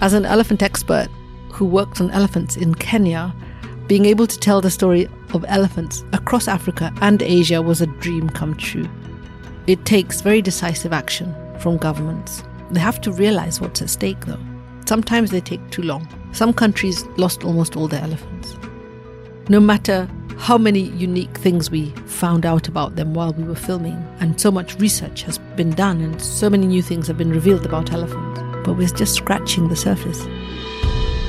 As an elephant expert who worked on elephants in Kenya, being able to tell the story of elephants across Africa and Asia was a dream come true. It takes very decisive action from governments. They have to realize what's at stake, though. Sometimes they take too long. Some countries lost almost all their elephants. No matter how many unique things we found out about them while we were filming, and so much research has been done, and so many new things have been revealed about elephants, but we're just scratching the surface.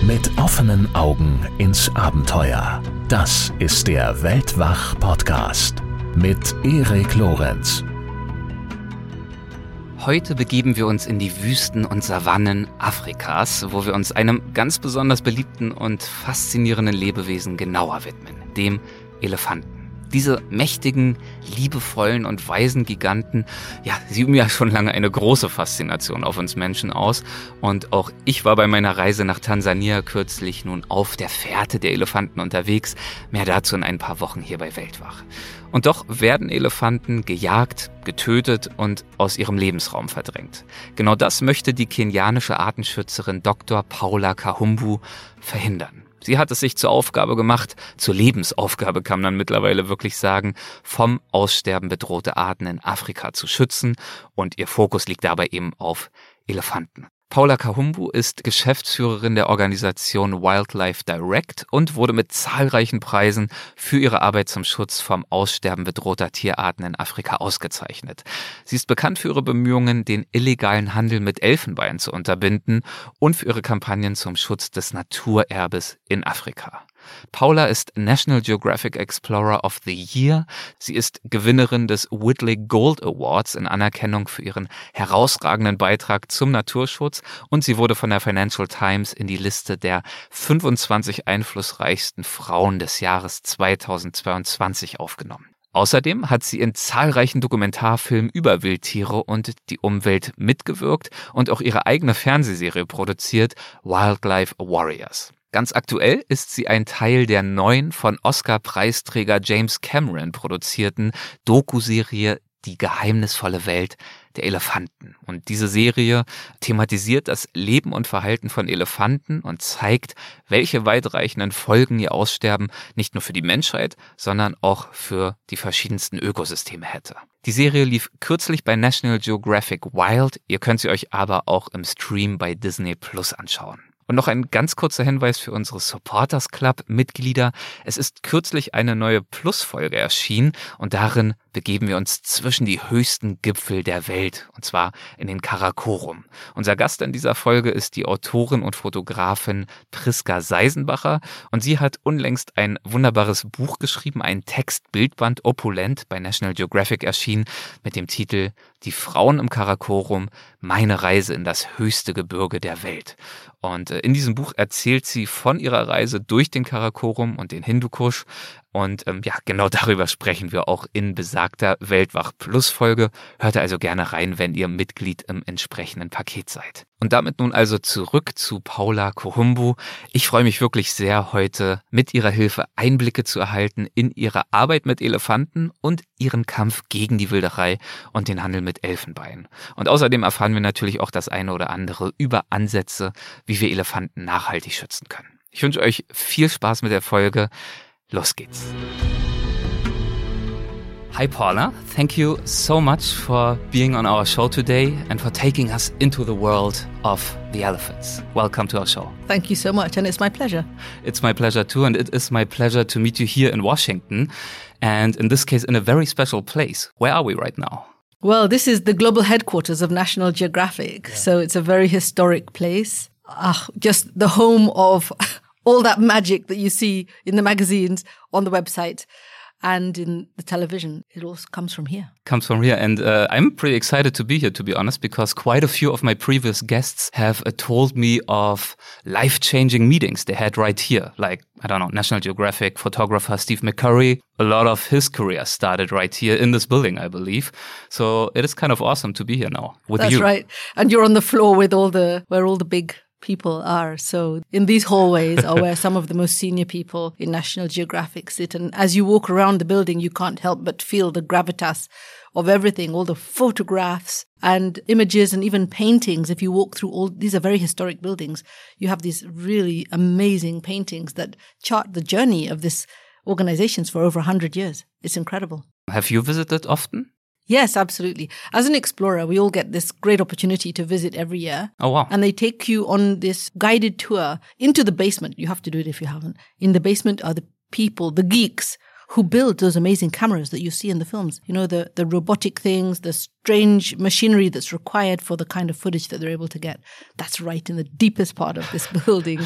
Mit offenen Augen ins Abenteuer. Das ist der Weltwach-Podcast mit Erik Lorenz. Heute begeben wir uns in die Wüsten und Savannen Afrikas, wo wir uns einem ganz besonders beliebten und faszinierenden Lebewesen genauer widmen, dem Elefanten. Diese mächtigen, liebevollen und weisen Giganten, ja, sie üben ja schon lange eine große Faszination auf uns Menschen aus. Und auch ich war bei meiner Reise nach Tansania kürzlich nun auf der Fährte der Elefanten unterwegs. Mehr dazu in ein paar Wochen hier bei Weltwach. Und doch werden Elefanten gejagt, getötet und aus ihrem Lebensraum verdrängt. Genau das möchte die kenianische Artenschützerin Dr. Paula Kahumbu verhindern. Sie hat es sich zur Aufgabe gemacht, zur Lebensaufgabe kann man mittlerweile wirklich sagen, vom Aussterben bedrohte Arten in Afrika zu schützen und ihr Fokus liegt dabei eben auf Elefanten. Paula Kahumbu ist Geschäftsführerin der Organisation Wildlife Direct und wurde mit zahlreichen Preisen für ihre Arbeit zum Schutz vom Aussterben bedrohter Tierarten in Afrika ausgezeichnet. Sie ist bekannt für ihre Bemühungen, den illegalen Handel mit Elfenbein zu unterbinden und für ihre Kampagnen zum Schutz des Naturerbes in Afrika. Paula ist National Geographic Explorer of the Year. Sie ist Gewinnerin des Whitley Gold Awards in Anerkennung für ihren herausragenden Beitrag zum Naturschutz und sie wurde von der Financial Times in die Liste der 25 einflussreichsten Frauen des Jahres 2022 aufgenommen. Außerdem hat sie in zahlreichen Dokumentarfilmen über Wildtiere und die Umwelt mitgewirkt und auch ihre eigene Fernsehserie produziert, Wildlife Warriors. Ganz aktuell ist sie ein Teil der neuen von Oscar-Preisträger James Cameron produzierten Doku-Serie Die geheimnisvolle Welt der Elefanten. Und diese Serie thematisiert das Leben und Verhalten von Elefanten und zeigt, welche weitreichenden Folgen ihr Aussterben nicht nur für die Menschheit, sondern auch für die verschiedensten Ökosysteme hätte. Die Serie lief kürzlich bei National Geographic Wild, ihr könnt sie euch aber auch im Stream bei Disney Plus anschauen. Und noch ein ganz kurzer Hinweis für unsere Supporters Club Mitglieder. Es ist kürzlich eine neue Plus-Folge erschienen und darin begeben wir uns zwischen die höchsten Gipfel der Welt, und zwar in den Karakorum. Unser Gast in dieser Folge ist die Autorin und Fotografin Priska Seisenbacher und sie hat unlängst ein wunderbares Buch geschrieben, ein Textbildband Opulent bei National Geographic erschienen mit dem Titel Die Frauen im Karakorum, meine Reise in das höchste Gebirge der Welt. Und äh, in diesem Buch erzählt sie von ihrer Reise durch den Karakorum und den Hindukusch, und ähm, ja, genau darüber sprechen wir auch in besagter Weltwach Plus Folge. Hört also gerne rein, wenn ihr Mitglied im entsprechenden Paket seid. Und damit nun also zurück zu Paula Kohumbu. Ich freue mich wirklich sehr, heute mit ihrer Hilfe Einblicke zu erhalten in ihre Arbeit mit Elefanten und ihren Kampf gegen die Wilderei und den Handel mit Elfenbein. Und außerdem erfahren wir natürlich auch das eine oder andere über Ansätze, wie wir Elefanten nachhaltig schützen können. Ich wünsche euch viel Spaß mit der Folge. Los geht's. Hi, Paula. Thank you so much for being on our show today and for taking us into the world of the elephants. Welcome to our show. Thank you so much, and it's my pleasure. It's my pleasure too, and it is my pleasure to meet you here in Washington, and in this case, in a very special place. Where are we right now? Well, this is the global headquarters of National Geographic, yeah. so it's a very historic place. Uh, just the home of all that magic that you see in the magazines, on the website, and in the television. It all comes from here. Comes from here. And uh, I'm pretty excited to be here, to be honest, because quite a few of my previous guests have uh, told me of life changing meetings they had right here. Like, I don't know, National Geographic photographer Steve McCurry. A lot of his career started right here in this building, I believe. So it is kind of awesome to be here now with That's you. That's right. And you're on the floor with all the, where all the big people are. So in these hallways are where some of the most senior people in National Geographic sit. And as you walk around the building, you can't help but feel the gravitas of everything, all the photographs and images and even paintings. If you walk through all these are very historic buildings, you have these really amazing paintings that chart the journey of this organizations for over 100 years. It's incredible. Have you visited often? Yes, absolutely. As an explorer, we all get this great opportunity to visit every year. Oh, wow. And they take you on this guided tour into the basement. You have to do it if you haven't. In the basement are the people, the geeks who build those amazing cameras that you see in the films. You know, the, the robotic things, the strange machinery that's required for the kind of footage that they're able to get. That's right in the deepest part of this building.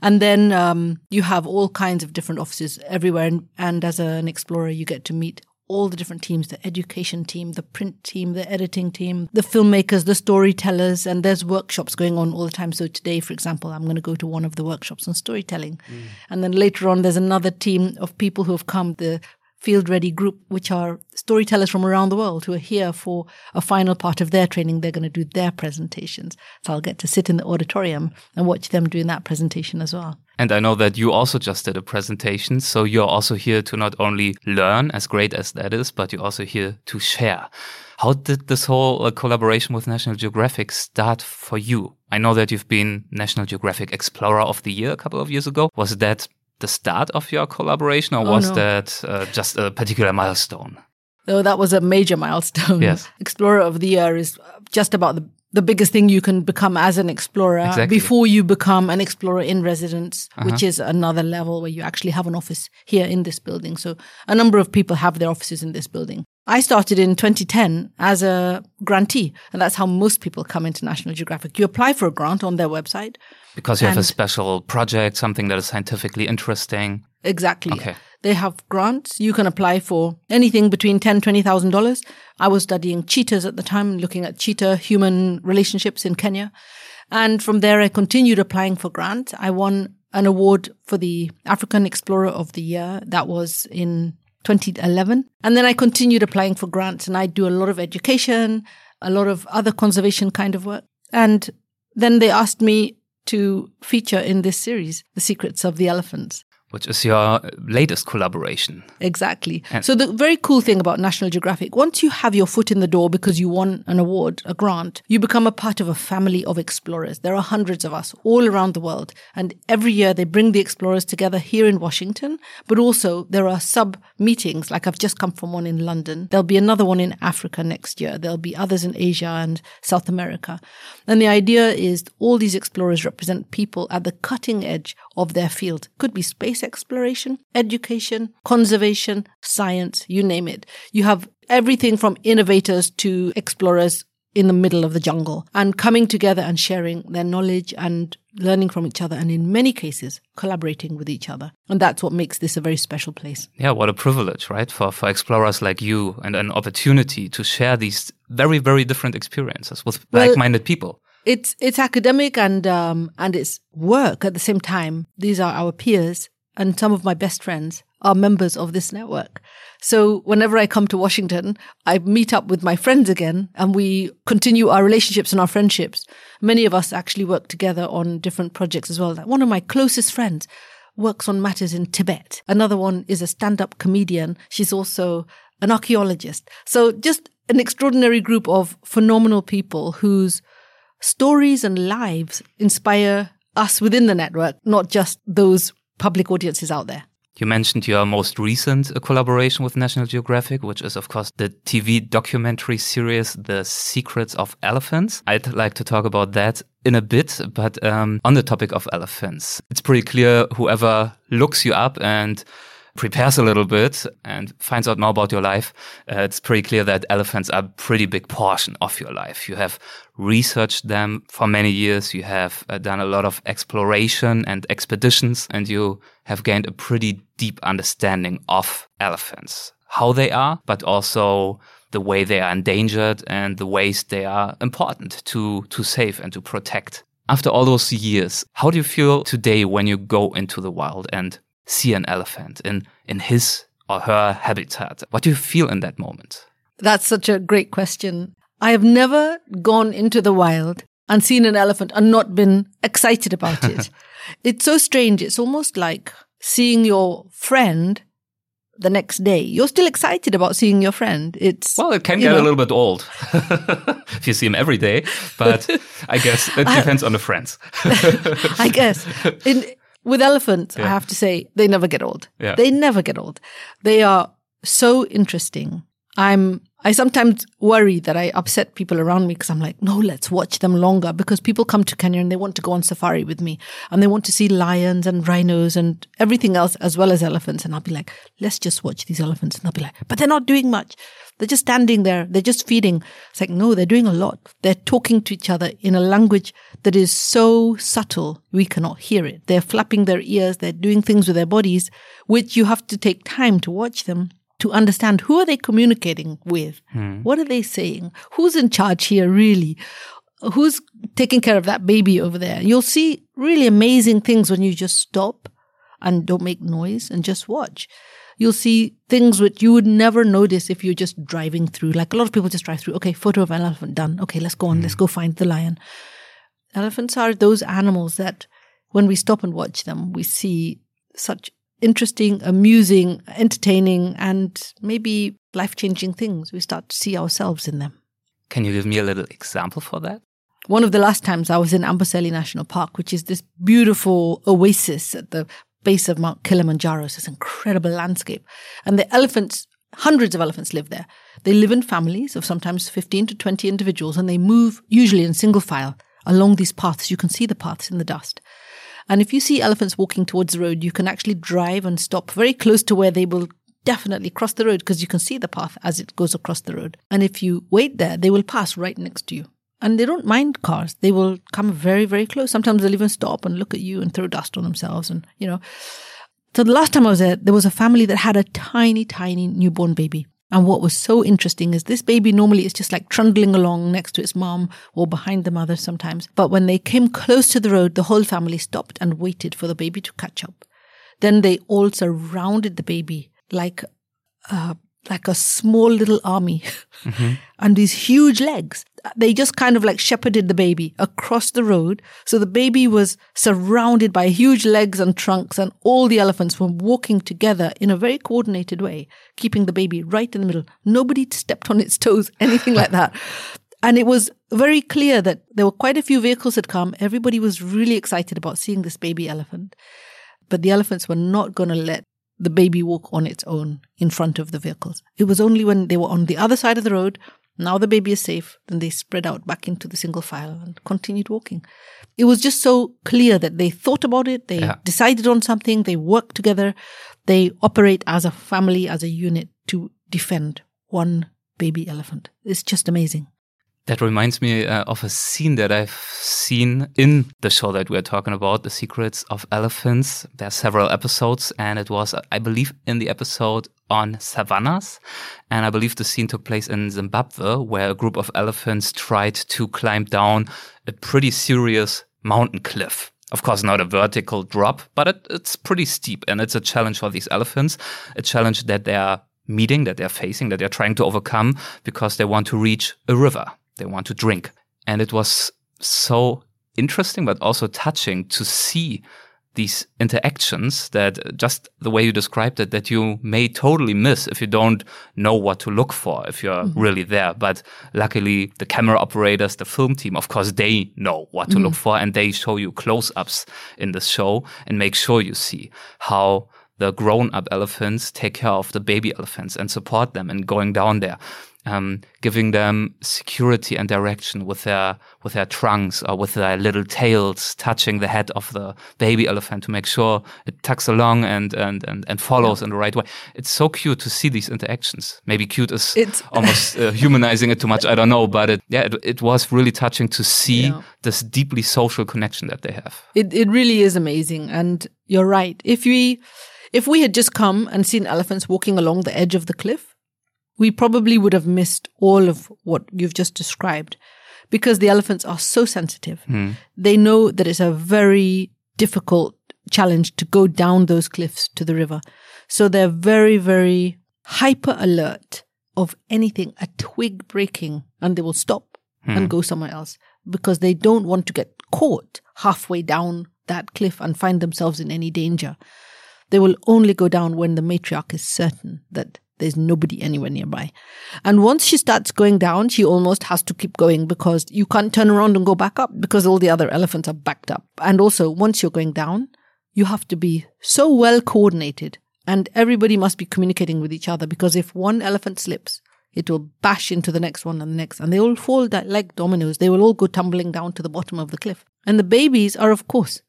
And then um, you have all kinds of different offices everywhere. And, and as an explorer, you get to meet all the different teams the education team, the print team, the editing team, the filmmakers, the storytellers, and there's workshops going on all the time. So today, for example, I'm going to go to one of the workshops on storytelling. Mm. And then later on, there's another team of people who have come, the Field Ready group, which are storytellers from around the world who are here for a final part of their training. They're going to do their presentations. So I'll get to sit in the auditorium and watch them doing that presentation as well. And I know that you also just did a presentation. So you're also here to not only learn, as great as that is, but you're also here to share. How did this whole uh, collaboration with National Geographic start for you? I know that you've been National Geographic Explorer of the Year a couple of years ago. Was that the start of your collaboration or oh, was no. that uh, just a particular milestone? No, that was a major milestone. Yes. Explorer of the Year is just about the the biggest thing you can become as an explorer exactly. before you become an explorer in residence, uh-huh. which is another level where you actually have an office here in this building. So a number of people have their offices in this building. I started in 2010 as a grantee, and that's how most people come into National Geographic. You apply for a grant on their website. Because you have a special project, something that is scientifically interesting. Exactly. Okay. They have grants. You can apply for anything between ten, twenty thousand dollars. I was studying cheetahs at the time, looking at cheetah human relationships in Kenya. And from there, I continued applying for grants. I won an award for the African Explorer of the Year. That was in 2011. And then I continued applying for grants and I do a lot of education, a lot of other conservation kind of work. And then they asked me to feature in this series, The Secrets of the Elephants which is your latest collaboration. Exactly. And so the very cool thing about National Geographic, once you have your foot in the door because you won an award, a grant, you become a part of a family of explorers. There are hundreds of us all around the world. And every year they bring the explorers together here in Washington, but also there are sub meetings. Like I've just come from one in London. There'll be another one in Africa next year. There'll be others in Asia and South America. And the idea is all these explorers represent people at the cutting edge of their field. Could be space exploration, education, conservation, science, you name it. You have everything from innovators to explorers in the middle of the jungle and coming together and sharing their knowledge and learning from each other and in many cases collaborating with each other and that's what makes this a very special place yeah what a privilege right for for explorers like you and an opportunity to share these very very different experiences with well, like-minded people it's it's academic and um, and it's work at the same time. These are our peers, and some of my best friends are members of this network. So whenever I come to Washington, I meet up with my friends again, and we continue our relationships and our friendships. Many of us actually work together on different projects as well. One of my closest friends works on matters in Tibet. Another one is a stand-up comedian. She's also an archaeologist. So just an extraordinary group of phenomenal people whose stories and lives inspire us within the network, not just those public audiences out there. You mentioned your most recent uh, collaboration with National Geographic, which is, of course, the TV documentary series, The Secrets of Elephants. I'd like to talk about that in a bit, but um, on the topic of elephants, it's pretty clear whoever looks you up and prepares a little bit and finds out more about your life, uh, it's pretty clear that elephants are a pretty big portion of your life. You have researched them for many years. You have uh, done a lot of exploration and expeditions and you have gained a pretty deep understanding of elephants, how they are, but also the way they are endangered and the ways they are important to, to save and to protect. After all those years, how do you feel today when you go into the wild and see an elephant in, in his or her habitat? What do you feel in that moment? That's such a great question. I have never gone into the wild and seen an elephant and not been excited about it. it's so strange. It's almost like seeing your friend the next day. You're still excited about seeing your friend. It's well, it can get know. a little bit old if you see him every day, but I guess it depends on the friends. I guess in, with elephants, yeah. I have to say they never get old. Yeah. They never get old. They are so interesting. I'm I sometimes worry that I upset people around me because I'm like, no, let's watch them longer because people come to Kenya and they want to go on safari with me and they want to see lions and rhinos and everything else as well as elephants. And I'll be like, let's just watch these elephants. And they'll be like, but they're not doing much. They're just standing there. They're just feeding. It's like, no, they're doing a lot. They're talking to each other in a language that is so subtle we cannot hear it. They're flapping their ears. They're doing things with their bodies, which you have to take time to watch them to understand who are they communicating with? Hmm. What are they saying? Who's in charge here really? Who's taking care of that baby over there? You'll see really amazing things when you just stop and don't make noise and just watch. You'll see things which you would never notice if you're just driving through. Like a lot of people just drive through. Okay, photo of an elephant done. Okay, let's go on. Let's hmm. go find the lion. Elephants are those animals that when we stop and watch them, we see such interesting, amusing, entertaining, and maybe life changing things. We start to see ourselves in them. Can you give me a little example for that? One of the last times I was in Amboseli National Park, which is this beautiful oasis at the base of Mount Kilimanjaro. It's this incredible landscape. And the elephants, hundreds of elephants live there. They live in families of sometimes 15 to 20 individuals, and they move usually in single file along these paths. You can see the paths in the dust. And if you see elephants walking towards the road, you can actually drive and stop very close to where they will definitely cross the road because you can see the path as it goes across the road. And if you wait there, they will pass right next to you. And they don't mind cars. They will come very, very close. Sometimes they'll even stop and look at you and throw dust on themselves. And, you know, so the last time I was there, there was a family that had a tiny, tiny newborn baby. And what was so interesting is this baby normally is just like trundling along next to its mom or behind the mother sometimes. But when they came close to the road, the whole family stopped and waited for the baby to catch up. Then they all surrounded the baby like uh, like a small little army mm-hmm. and these huge legs. They just kind of like shepherded the baby across the road. So the baby was surrounded by huge legs and trunks and all the elephants were walking together in a very coordinated way, keeping the baby right in the middle. Nobody stepped on its toes, anything like that. And it was very clear that there were quite a few vehicles had come. Everybody was really excited about seeing this baby elephant. But the elephants were not going to let the baby walk on its own in front of the vehicles. It was only when they were on the other side of the road, now the baby is safe, then they spread out back into the single file and continued walking. It was just so clear that they thought about it, they yeah. decided on something, they worked together, they operate as a family, as a unit to defend one baby elephant. It's just amazing. That reminds me uh, of a scene that I've seen in the show that we're talking about, The Secrets of Elephants. There are several episodes, and it was, I believe, in the episode on savannas. And I believe the scene took place in Zimbabwe, where a group of elephants tried to climb down a pretty serious mountain cliff. Of course, not a vertical drop, but it, it's pretty steep, and it's a challenge for these elephants, a challenge that they are meeting, that they're facing, that they're trying to overcome because they want to reach a river they want to drink. And it was so interesting, but also touching to see these interactions that just the way you described it, that you may totally miss if you don't know what to look for, if you're mm -hmm. really there. But luckily, the camera operators, the film team, of course, they know what to mm -hmm. look for and they show you close ups in the show and make sure you see how the grown up elephants take care of the baby elephants and support them and going down there um, giving them security and direction with their with their trunks or with their little tails touching the head of the baby elephant to make sure it tucks along and and and, and follows yeah. in the right way. It's so cute to see these interactions. Maybe cute is it's almost uh, humanizing it too much. I don't know, but it yeah, it, it was really touching to see yeah. this deeply social connection that they have. It it really is amazing, and you're right. If we if we had just come and seen elephants walking along the edge of the cliff, we probably would have missed all of what you've just described because the elephants are so sensitive. Mm. They know that it's a very difficult challenge to go down those cliffs to the river. So they're very, very hyper alert of anything, a twig breaking, and they will stop mm. and go somewhere else. because they don't want to get caught halfway down that cliff and find themselves in any danger. They will only go down when the matriarch is certain that there's nobody anywhere nearby. And once she starts going down, she almost has to keep going because you can't turn around and go back up because all the other elephants are backed up. And also, once you're going down, you have to be so well coordinated and everybody must be communicating with each other because if one elephant slips, it will bash into the next one and the next, and they all fall like dominoes. They will all go tumbling down to the bottom of the cliff. And the babies are, of course,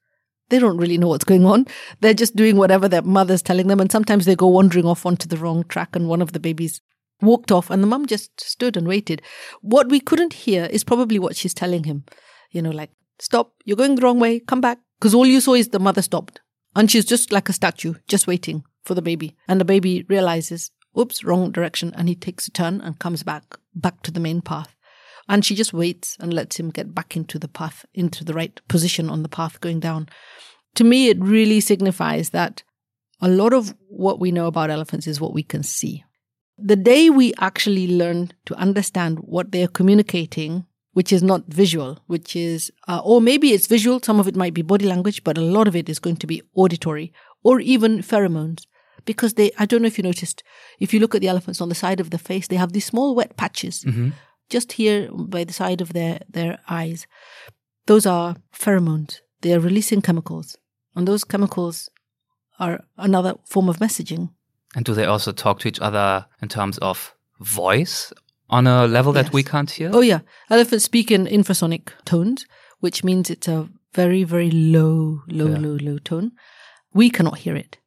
they don't really know what's going on. They're just doing whatever their mother's telling them. And sometimes they go wandering off onto the wrong track, and one of the babies walked off, and the mum just stood and waited. What we couldn't hear is probably what she's telling him. You know, like, stop, you're going the wrong way, come back. Because all you saw is the mother stopped. And she's just like a statue, just waiting for the baby. And the baby realizes, oops, wrong direction. And he takes a turn and comes back, back to the main path. And she just waits and lets him get back into the path, into the right position on the path going down. To me, it really signifies that a lot of what we know about elephants is what we can see. The day we actually learn to understand what they're communicating, which is not visual, which is, uh, or maybe it's visual, some of it might be body language, but a lot of it is going to be auditory or even pheromones. Because they, I don't know if you noticed, if you look at the elephants on the side of the face, they have these small wet patches Mm-hmm. Just here by the side of their, their eyes. Those are pheromones. They are releasing chemicals. And those chemicals are another form of messaging. And do they also talk to each other in terms of voice on a level that we can't hear? Oh, yeah. Elephants speak in infrasonic tones, which means it's a very, very low, low, Yeah. low, low tone. We cannot hear it.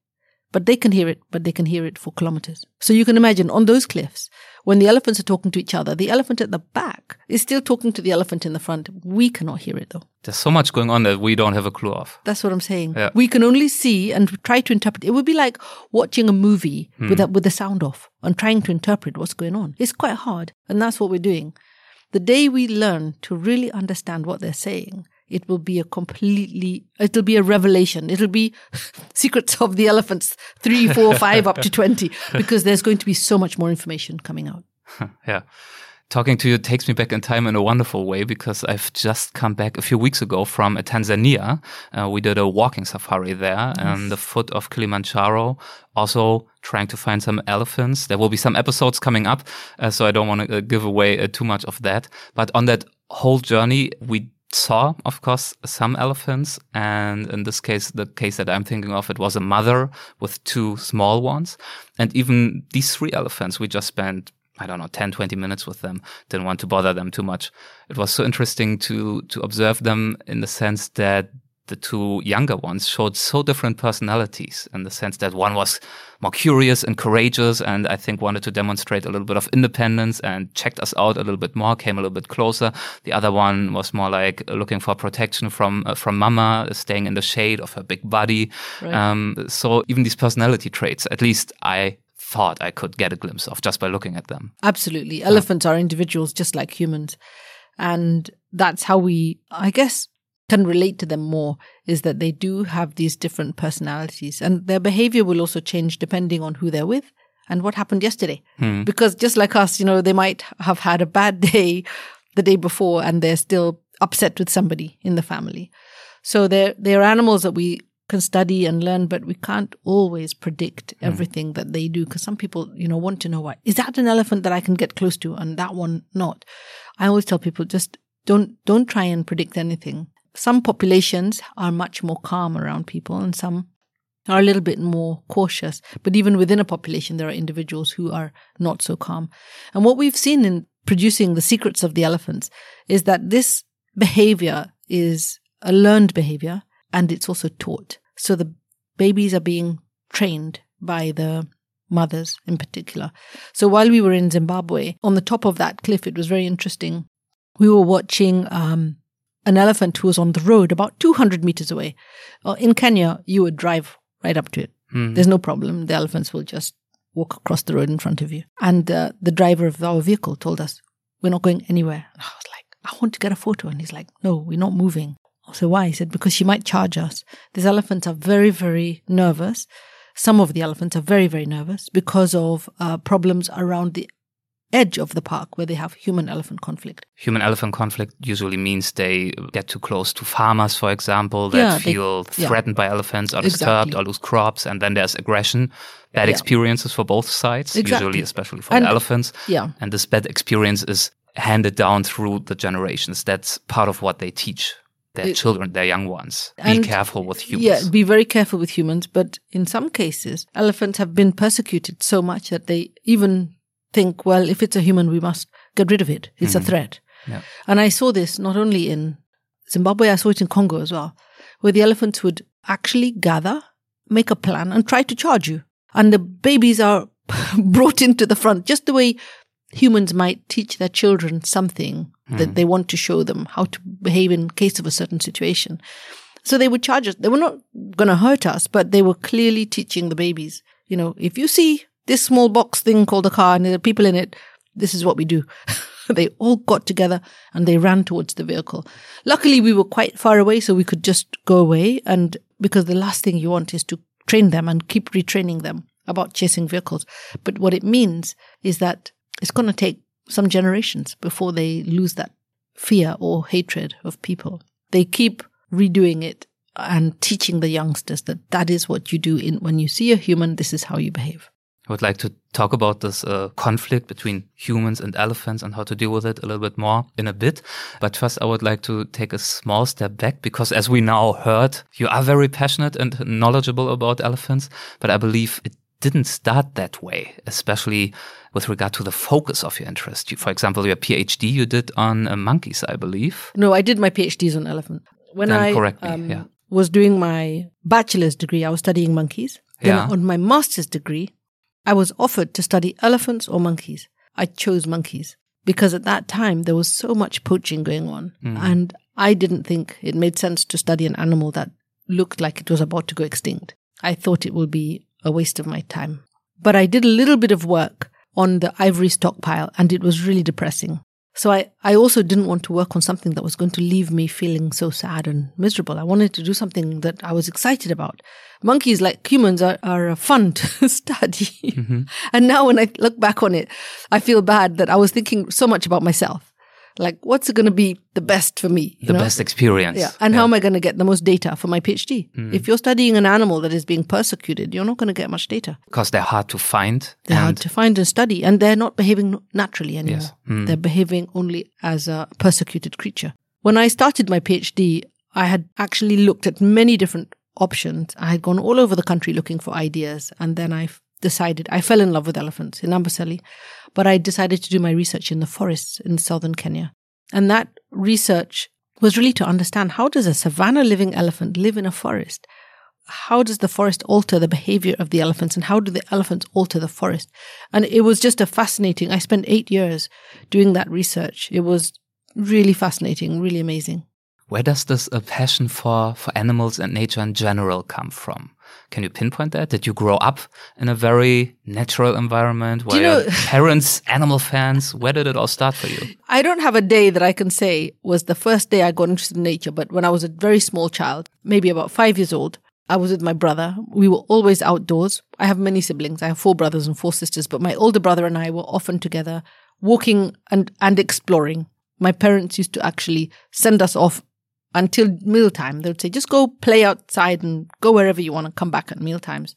But they can hear it, but they can hear it for kilometers. So you can imagine on those cliffs, when the elephants are talking to each other, the elephant at the back is still talking to the elephant in the front. We cannot hear it though. There's so much going on that we don't have a clue of. That's what I'm saying. Yeah. We can only see and try to interpret. It would be like watching a movie hmm. with the, with the sound off and trying to interpret what's going on. It's quite hard, and that's what we're doing. The day we learn to really understand what they're saying, it will be a completely. It'll be a revelation. It'll be secrets of the elephants three, four, five, up to twenty, because there's going to be so much more information coming out. yeah. Talking to you takes me back in time in a wonderful way because I've just come back a few weeks ago from uh, Tanzania. Uh, we did a walking safari there on the foot of Kilimanjaro, also trying to find some elephants. There will be some episodes coming up, uh, so I don't want to uh, give away uh, too much of that. But on that whole journey, we saw, of course, some elephants. And in this case, the case that I'm thinking of, it was a mother with two small ones. And even these three elephants, we just spent I don't know, 10, 20 minutes with them. Didn't want to bother them too much. It was so interesting to, to observe them in the sense that the two younger ones showed so different personalities in the sense that one was more curious and courageous and I think wanted to demonstrate a little bit of independence and checked us out a little bit more, came a little bit closer. The other one was more like looking for protection from, uh, from mama, staying in the shade of her big body. Right. Um, so even these personality traits, at least I thought I could get a glimpse of just by looking at them. Absolutely. Elephants are individuals just like humans. And that's how we, I guess, can relate to them more is that they do have these different personalities and their behavior will also change depending on who they're with and what happened yesterday. Hmm. Because just like us, you know, they might have had a bad day the day before and they're still upset with somebody in the family. So they're, they're animals that we can study and learn, but we can't always predict hmm. everything that they do because some people, you know, want to know why. Is that an elephant that I can get close to and that one not? I always tell people just don't, don't try and predict anything. Some populations are much more calm around people and some are a little bit more cautious. But even within a population, there are individuals who are not so calm. And what we've seen in producing the secrets of the elephants is that this behavior is a learned behavior and it's also taught. So the babies are being trained by the mothers in particular. So while we were in Zimbabwe, on the top of that cliff, it was very interesting. We were watching um, an elephant who was on the road about 200 meters away. Uh, in Kenya, you would drive right up to it. Hmm. There's no problem. The elephants will just walk across the road in front of you. And uh, the driver of our vehicle told us, We're not going anywhere. And I was like, I want to get a photo. And he's like, No, we're not moving. I said, Why? He said, Because she might charge us. These elephants are very, very nervous. Some of the elephants are very, very nervous because of uh, problems around the edge of the park where they have human elephant conflict. Human elephant conflict usually means they get too close to farmers, for example, that Yeah, they- feel yeah. threatened by elephants, are Exactly. disturbed, or lose crops, and then there's aggression. Bad Yeah. experiences for both sides, Exactly. usually, especially for And- the elephants. Yeah. And this bad experience is handed down through the generations. That's part of what they teach their It- children, their young ones. Be careful with humans. Yeah, be very careful with humans. But in some cases, elephants have been persecuted so much that they even think, well, if it's a human, we must get rid of it. It's a mm-hmm. threat. Yeah. And I saw this not only in Zimbabwe, I saw it in Congo as well, where the elephants would actually gather, make a plan, and try to charge you. And the babies are brought into the front, just the way humans might teach their children something that mm. they want to show them how to behave in case of a certain situation. So they would charge us. They were not going to hurt us, but they were clearly teaching the babies, you know, if you see this small box thing called a car and there are people in it, this is what we do. they all got together and they ran towards the vehicle. Luckily, we were quite far away, so we could just go away. And because the last thing you want is to train them and keep retraining them about chasing vehicles. But what it means is that it's going to take some generations before they lose that fear or hatred of people. They keep redoing it and teaching the youngsters that that is what you do in when you see a human this is how you behave I would like to talk about this uh, conflict between humans and elephants and how to deal with it a little bit more in a bit. But first, I would like to take a small step back because, as we now heard, you are very passionate and knowledgeable about elephants. But I believe it didn't start that way, especially with regard to the focus of your interest. You, for example, your PhD you did on uh, monkeys, I believe. no i did my phds on elephant when Then i um, correct me, yeah. was doing my bachelor's degree i was studying monkeys then Yeah. on my master's degree i was offered to study elephants or monkeys. I chose monkeys because at that time there was so much poaching going on mm. and i didn't think it made sense to study an animal that looked like it was about to go extinct. I thought it would be a waste of my time. But i did a little bit of work on the ivory stockpile and it was really depressing so I, I also didn't want to work on something that was going to leave me feeling so sad and miserable. I wanted to do something that I was excited about. Monkeys, like humans, are, are fun to study. Mm-hmm. And now when I look back on it, I feel bad that I was thinking so much about myself. Like, what's going to be the best for me? The know? best experience. Yeah. And how am I going to get the most data for my PhD? If you're studying an animal that is being persecuted, you're not going to get much data. Because they're hard to find. They're hard to find and study, and they're not behaving naturally anymore. Yes. Mm. They're behaving only as a persecuted creature. When I started my PhD, I had actually looked at many different options. I had gone all over the country looking for ideas, and then I decided I fell in love with elephants in Amboseli, but I decided to do my research in the forests in southern Kenya. And that research was really to understand how does a savanna living elephant live in a forest? How does the forest alter the behavior of the elephants and how do the elephants alter the forest? And it was just a fascinating, I spent eight years doing that research. It was really fascinating, really amazing. Where does this uh, passion for, for animals and nature in general come from? Can you pinpoint that? Did you grow up in a very natural environment? Were you know- your parents animal fans? Where did it all start for you? I don't have a day that I can say was the first day I got interested in nature, but when I was a very small child, maybe about five years old, I was with my brother. We were always outdoors. I have many siblings. I have four brothers and four sisters, but my older brother and I were often together walking and, and exploring. My parents used to actually send us off until mealtime. They would say, just go play outside and go wherever you want to come back at mealtimes.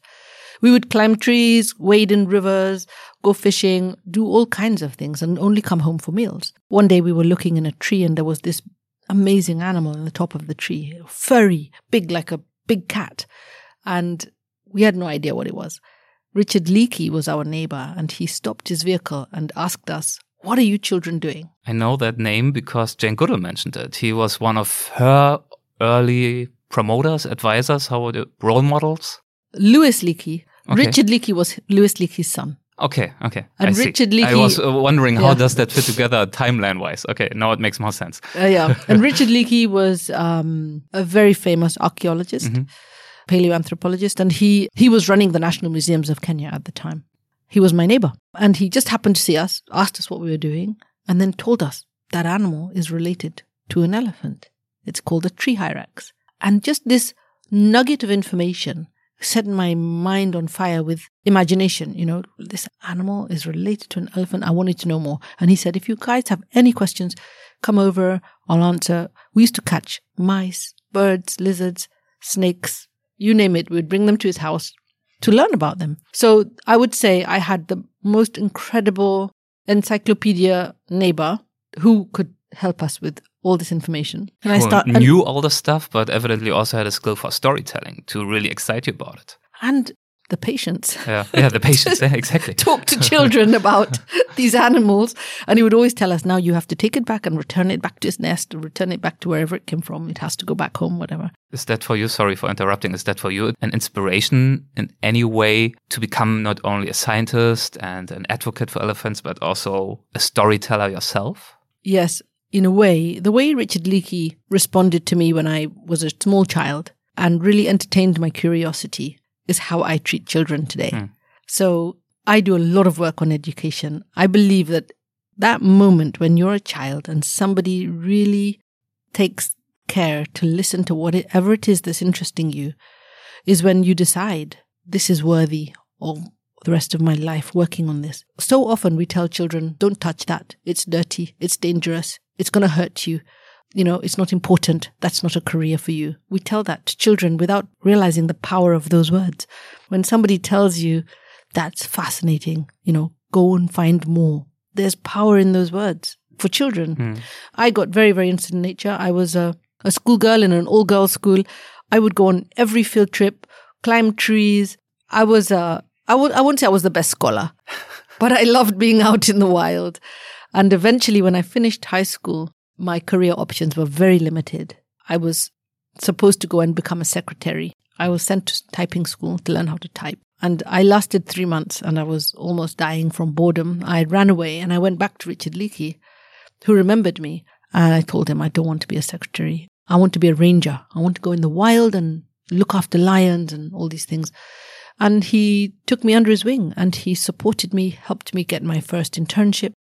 We would climb trees, wade in rivers, go fishing, do all kinds of things and only come home for meals. One day we were looking in a tree and there was this amazing animal in the top of the tree, furry, big like a big cat. And we had no idea what it was. Richard Leakey was our neighbor and he stopped his vehicle and asked us, What are you children doing? I know that name because Jane Goodall mentioned it. He was one of her early promoters, advisors, how would it, role models? Louis Leakey. Okay. Richard Leakey was Louis Leakey's son. Okay, okay. And I see. Richard I Leakey- was uh, wondering how Yeah. does that fit together timeline wise. Okay, now it makes more sense. Uh, yeah. and Richard Leakey was um, a very famous archaeologist, paleoanthropologist, and he, he was running the National Museums of Kenya at the time. He was my neighbor, and he just happened to see us, asked us what we were doing, and then told us that animal is related to an elephant. It's called a tree hyrax. And just this nugget of information set my mind on fire with imagination. You know, this animal is related to an elephant. I wanted to know more. And he said, if you guys have any questions, come over. I'll answer. We used to catch mice, birds, lizards, snakes, you name it. We'd bring them to his house to learn about them. So I would say I had the most incredible encyclopedia neighbor who could help us with all this information. And I start knew all the stuff, but evidently also had a skill for storytelling to really excite you about it. And the patience. Yeah, yeah, the patience. yeah, exactly. Talk to children about these animals, and he would always tell us, "Now you have to take it back and return it back to its nest, or return it back to wherever it came from. It has to go back home, whatever." Is that for you? Sorry for interrupting. Is that for you an inspiration in any way to become not only a scientist and an advocate for elephants, but also a storyteller yourself? Yes, in a way. The way Richard Leakey responded to me when I was a small child and really entertained my curiosity is how I treat children today. Mm. So I do a lot of work on education. I believe that that moment when you're a child and somebody really takes care to listen to whatever it is that's interesting you is when you decide this is worthy of the rest of my life working on this. So often we tell children, don't touch that. It's dirty. It's dangerous. It's going to hurt you you know, it's not important. That's not a career for you. We tell that to children without realizing the power of those words. When somebody tells you that's fascinating, you know, go and find more. There's power in those words for children. Mm. I got very, very interested in nature. I was a, a schoolgirl in an all girls school. I would go on every field trip, climb trees. I was a, I would, I wouldn't say I was the best scholar, but I loved being out in the wild. And eventually, when I finished high school, my career options were very limited. I was supposed to go and become a secretary. I was sent to typing school to learn how to type. And I lasted three months and I was almost dying from boredom. I ran away and I went back to Richard Leakey, who remembered me. And I told him, I don't want to be a secretary. I want to be a ranger. I want to go in the wild and look after lions and all these things. And he took me under his wing and he supported me, helped me get my first internship,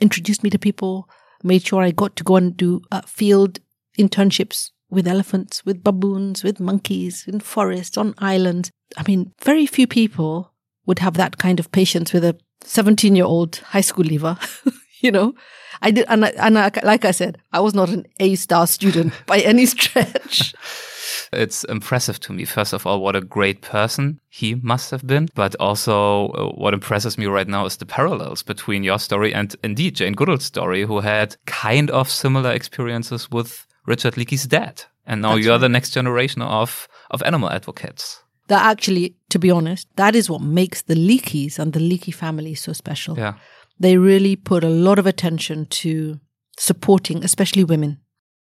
introduced me to people, made sure I got to go and do uh, field internships with elephants, with baboons, with monkeys, in forests, on islands. I mean, very few people would have that kind of patience with a 17 year old high school leaver. you know, I did, and, I, and I, like I said, I was not an A star student by any stretch. It's impressive to me, first of all, what a great person he must have been. But also, uh, what impresses me right now is the parallels between your story and indeed Jane Goodall's story, who had kind of similar experiences with Richard Leakey's dad. And now That's you're right. the next generation of, of animal advocates. That actually, to be honest, that is what makes the Leakeys and the Leakey family so special. Yeah. They really put a lot of attention to supporting, especially women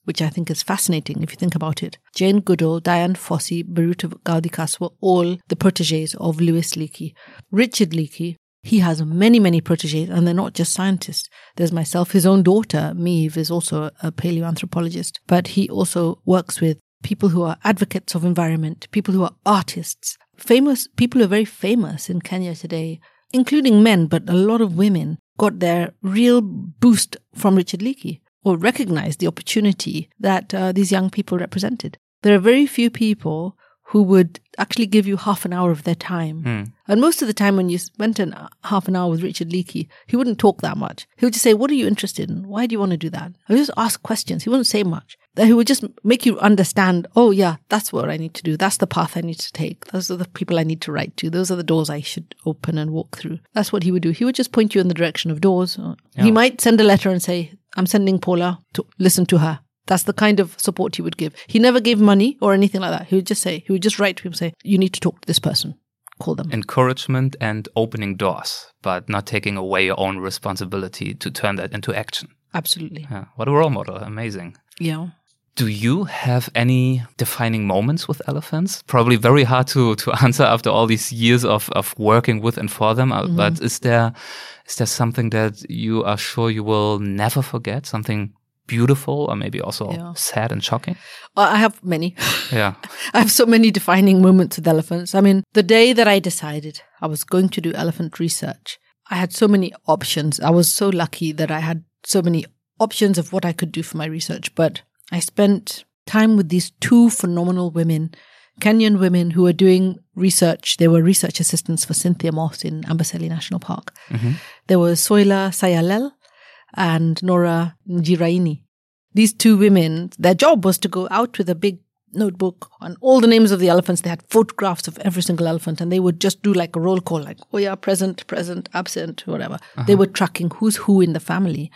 which I think is fascinating if you think about it. Jane Goodall, Dian Fossey, Biruté Galdikas were all the proteges of Louis Leakey. Richard Leakey, he has many, many proteges, and they're not just scientists. There's myself, his own daughter, Meave, is also a paleoanthropologist, but he also works with people who are advocates of environment, people who are artists, famous people who are very famous in Kenya today, including men, but a lot of women got their real boost from Richard Leakey or recognized the opportunity that uh, these young people represented. There are very few people who would actually give you half an hour of their time. Mm. And most of the time, when you spent an uh, half an hour with Richard Leakey, he wouldn't talk that much. He would just say, What are you interested in? Why do you want to do that? He would just ask questions. He wouldn't say much. He would just make you understand, Oh, yeah, that's what I need to do. That's the path I need to take. Those are the people I need to write to. Those are the doors I should open and walk through. That's what he would do. He would just point you in the direction of doors. Yeah. He might send a letter and say, I'm sending Paula to listen to her. That's the kind of support he would give. He never gave money or anything like that. He would just say, he would just write to him, say, you need to talk to this person. Call them. Encouragement and opening doors, but not taking away your own responsibility to turn that into action. Absolutely. Yeah. What a role model. Amazing. Yeah. Do you have any defining moments with elephants? Probably very hard to, to answer after all these years of, of working with and for them. Mm. But is there is there something that you are sure you will never forget? Something beautiful or maybe also yeah. sad and shocking? Well, I have many. Yeah. I have so many defining moments with elephants. I mean, the day that I decided I was going to do elephant research, I had so many options. I was so lucky that I had so many options of what I could do for my research. But I spent time with these two phenomenal women, Kenyan women who were doing research. They were research assistants for Cynthia Moss in Amboseli National Park. Mm-hmm. There was Soila Sayalel and Nora Njiraini. These two women, their job was to go out with a big notebook on all the names of the elephants. They had photographs of every single elephant and they would just do like a roll call, like, oh yeah, present, present, absent, whatever. They uh-huh. were tracking who's who in the family.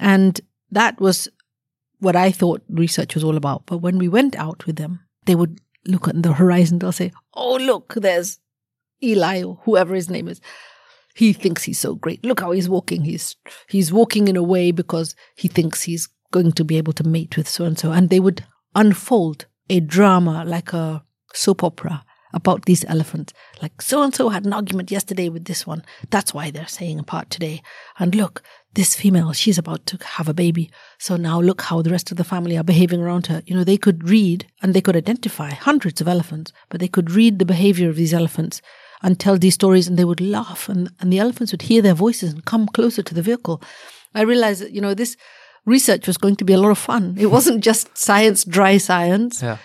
And that was what I thought research was all about. But when we went out with them, they would look at the horizon. They'll say, Oh, look, there's Eli or whoever his name is. He thinks he's so great. Look how he's walking. He's, he's walking in a way because he thinks he's going to be able to mate with so and so. And they would unfold a drama like a soap opera about these elephants. Like so and so had an argument yesterday with this one. That's why they're saying apart today. And look, this female, she's about to have a baby. So now look how the rest of the family are behaving around her. You know, they could read and they could identify hundreds of elephants, but they could read the behavior of these elephants and tell these stories and they would laugh and, and the elephants would hear their voices and come closer to the vehicle. I realized that, you know, this research was going to be a lot of fun. It wasn't just science, dry science. Yeah.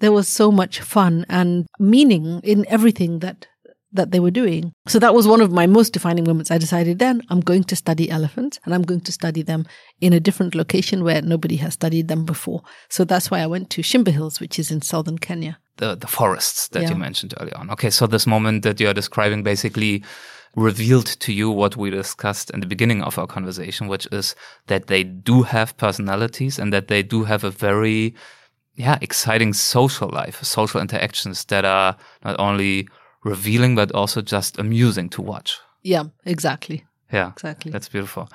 There was so much fun and meaning in everything that that they were doing. So that was one of my most defining moments. I decided then I'm going to study elephants and I'm going to study them in a different location where nobody has studied them before. So that's why I went to Shimba Hills, which is in southern Kenya. the, the forests that Yeah. you mentioned earlier on. Okay, so this moment that you are describing basically revealed to you what we discussed in the beginning of our conversation, which is that they do have personalities and that they do have a very, yeah, exciting social life, social interactions that are not only revealing, but also just amusing to watch. Yeah, exactly. Yeah, Exactly. That's beautiful.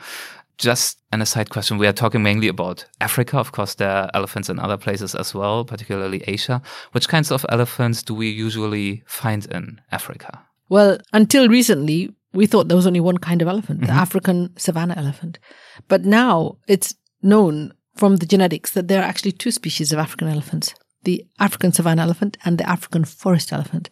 Just an aside question. We are talking mainly about Africa. Of course, there are elephants in other places as well, particularly Asia. Which kinds of elephants do we usually find in Africa? Well, until recently, we thought there was only one kind of elephant, the mm-hmm. African savanna elephant. But now it's known from the genetics that there are actually two species of African elephants the African savanna elephant and the African forest elephant.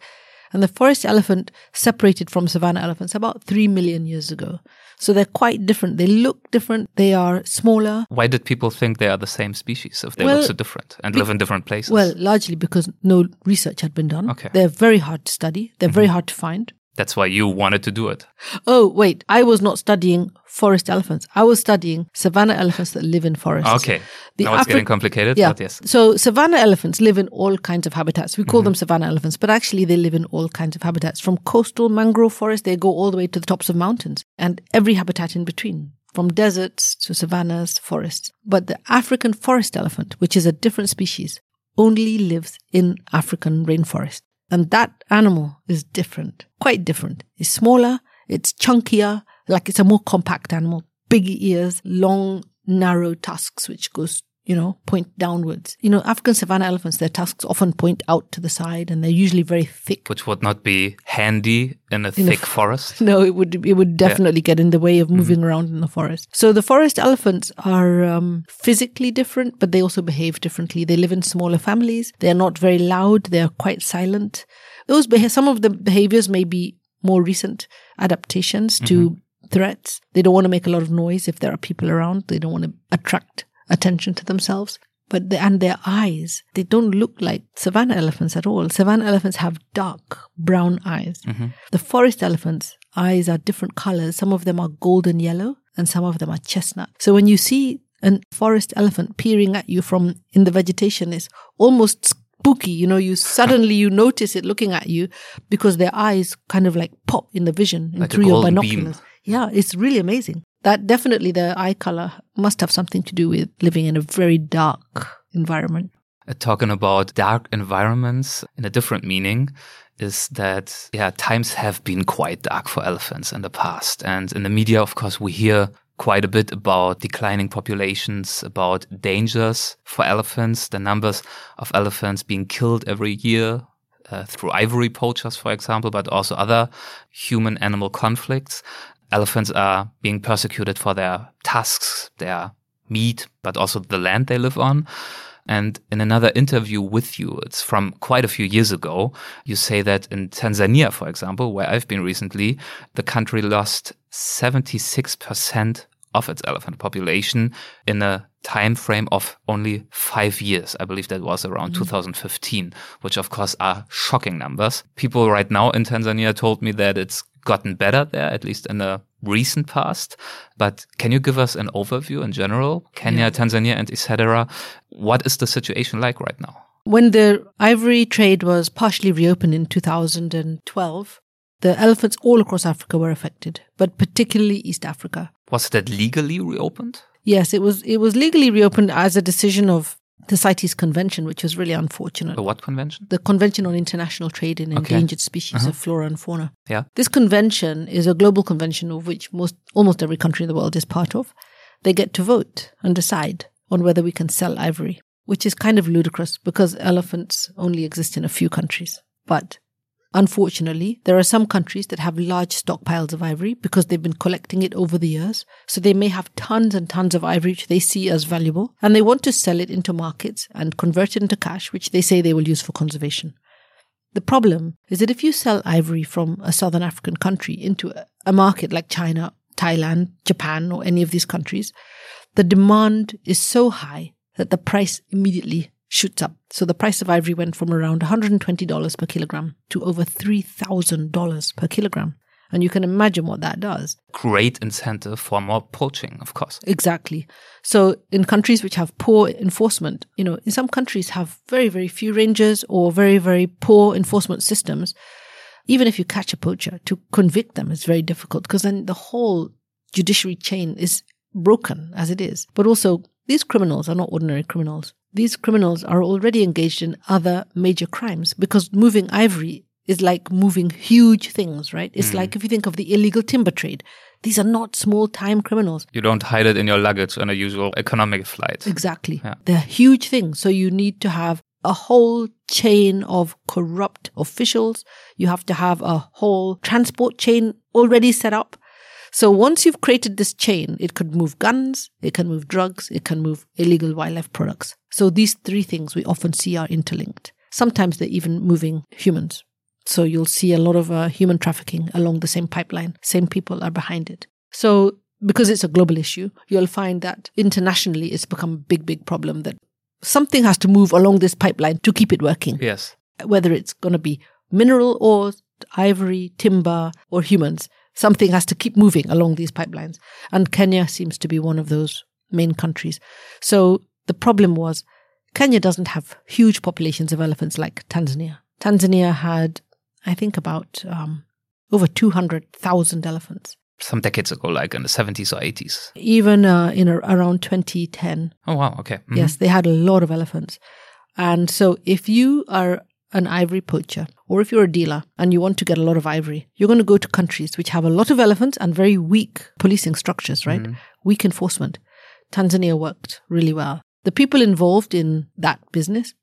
And the forest elephant separated from savanna elephants about three million years ago. So they're quite different. They look different. They are smaller. Why did people think they are the same species if they Well, look so different and live in different places? Well, largely because no research had been done. Okay. They're very hard to study. They're very mhm. hard to find. That's why you wanted to do it. Oh, wait. I was not studying forest elephants. I was studying savanna elephants that live in forests. Okay. The now it's Afri- getting complicated, Yeah. but yes. So savanna elephants live in all kinds of habitats. We Mm-hmm. call them savanna elephants, but actually they live in all kinds of habitats. From coastal mangrove forests, they go all the way to the tops of mountains and every habitat in between. From deserts to savannas, forests. But the African forest elephant, which is a different species, only lives in African rainforest. And that animal is different, quite different. It's smaller, it's chunkier, like it's a more compact animal, big ears, long, narrow tusks, which goes, you know, point downwards. You know, African savanna elephants, their tusks often point out to the side and they're usually very thick. Which would not be handy in a thick forest. No, it would it would definitely get in the way of moving around in the forest. So the forest elephants are um, physically different, but they also behave differently. They live in smaller families. They are not very loud. They are quite silent. Those beha- some of the behaviors may be more recent adaptations to threats. They don't want to make a lot of noise if there are people around. They don't want to attract attention to themselves. But the, and their eyes, they don't look like savanna elephants at all. Savanna elephants have dark brown eyes. Mm-hmm. The forest elephants' eyes are different colors. Some of them are golden yellow and some of them are chestnut. So when you see a forest elephant peering at you from in the vegetation, it's almost spooky. You know, you suddenly you notice it looking at you because their eyes kind of like pop in the vision and Like through your golden beam. binoculars. Yeah, it's really amazing. That definitely the eye color must have something to do with living in a very dark environment. uh, talking about dark environments in a different meaning is that yeah times have been quite dark for elephants in the past and in the media of course we hear quite a bit about declining populations about dangers for elephants the numbers of elephants being killed every year uh, through ivory poachers for example but also other human animal conflicts elephants are being persecuted for their tusks their meat but also the land they live on. And in another interview with you, it's from quite a few years ago, you say that in Tanzania, for example, where I've been recently, the country lost 76% of its elephant population in a time frame of only five years. I believe that was around Mm-hmm. 2015, which of course are shocking numbers. People right now in Tanzania told me that it's gotten better there, at least in the recent past. But can you give us an overview in general? Kenya, Tanzania, and etc. What is the situation like right now? When the ivory trade was partially reopened in 2012, the elephants all across Africa were affected, but particularly East Africa. Was that legally reopened? Yes, it was it was legally reopened as a decision of the CITES Convention, which was really unfortunate. The what convention? The Convention on International Trade in Okay. Endangered Species uh-huh. of Flora and Fauna. Yeah. This convention is a global convention of which most almost every country in the world is part of. They get to vote and decide on whether we can sell ivory, which is kind of ludicrous because elephants only exist in a few countries. But unfortunately, there are some countries that have large stockpiles of ivory because they've been collecting it over the years. So they may have tons and tons of ivory which they see as valuable and they want to sell it into markets and convert it into cash, which they say they will use for conservation. The problem is that if you sell ivory from a southern African country into a- a market like China, Thailand, Japan, or any of these countries, the demand is so high that the price immediately shoots up. So the price of ivory went from around $120 per kilogram to over $3,000 per kilogram. And you can imagine what that does. Great incentive for more poaching, of course. Exactly. So in countries which have poor enforcement, you know, in some countries have very, very few rangers or very, very poor enforcement systems. Even if you catch a poacher, to convict them is very difficult because then the whole judiciary chain is broken as it is. But also, these criminals are not ordinary criminals. These criminals are already engaged in other major crimes because moving ivory is like moving huge things, right? It's mm. like if you think of the illegal timber trade, these are not small time criminals. You don't hide it in your luggage on a usual economic flight. Exactly. Yeah. They're huge things. So you need to have a whole chain of corrupt officials. You have to have a whole transport chain already set up. So once you've created this chain, it could move guns, it can move drugs, it can move illegal wildlife products. So these three things we often see are interlinked. Sometimes they're even moving humans. So you'll see a lot of uh, human trafficking along the same pipeline. Same people are behind it. So because it's a global issue, you'll find that internationally it's become a big, big problem that something has to move along this pipeline to keep it working, Yes. whether it's going to be mineral or ivory, timber, or humans. Something has to keep moving along these pipelines. And Kenya seems to be one of those main countries. So the problem was Kenya doesn't have huge populations of elephants like Tanzania. Tanzania had, I think, about um, over 200,000 elephants. Some decades ago, like in the 70s or 80s. Even uh, in a, around 2010, Oh, wow. Okay. Mhm. Yes, they had a lot of elephants. And so if you are an ivory poacher or if you're a dealer and you want to get a lot of ivory, you're going to go to countries which have a lot of elephants and very weak policing structures, right? Mm. Weak enforcement. Tanzania worked really well. The people involved in that business,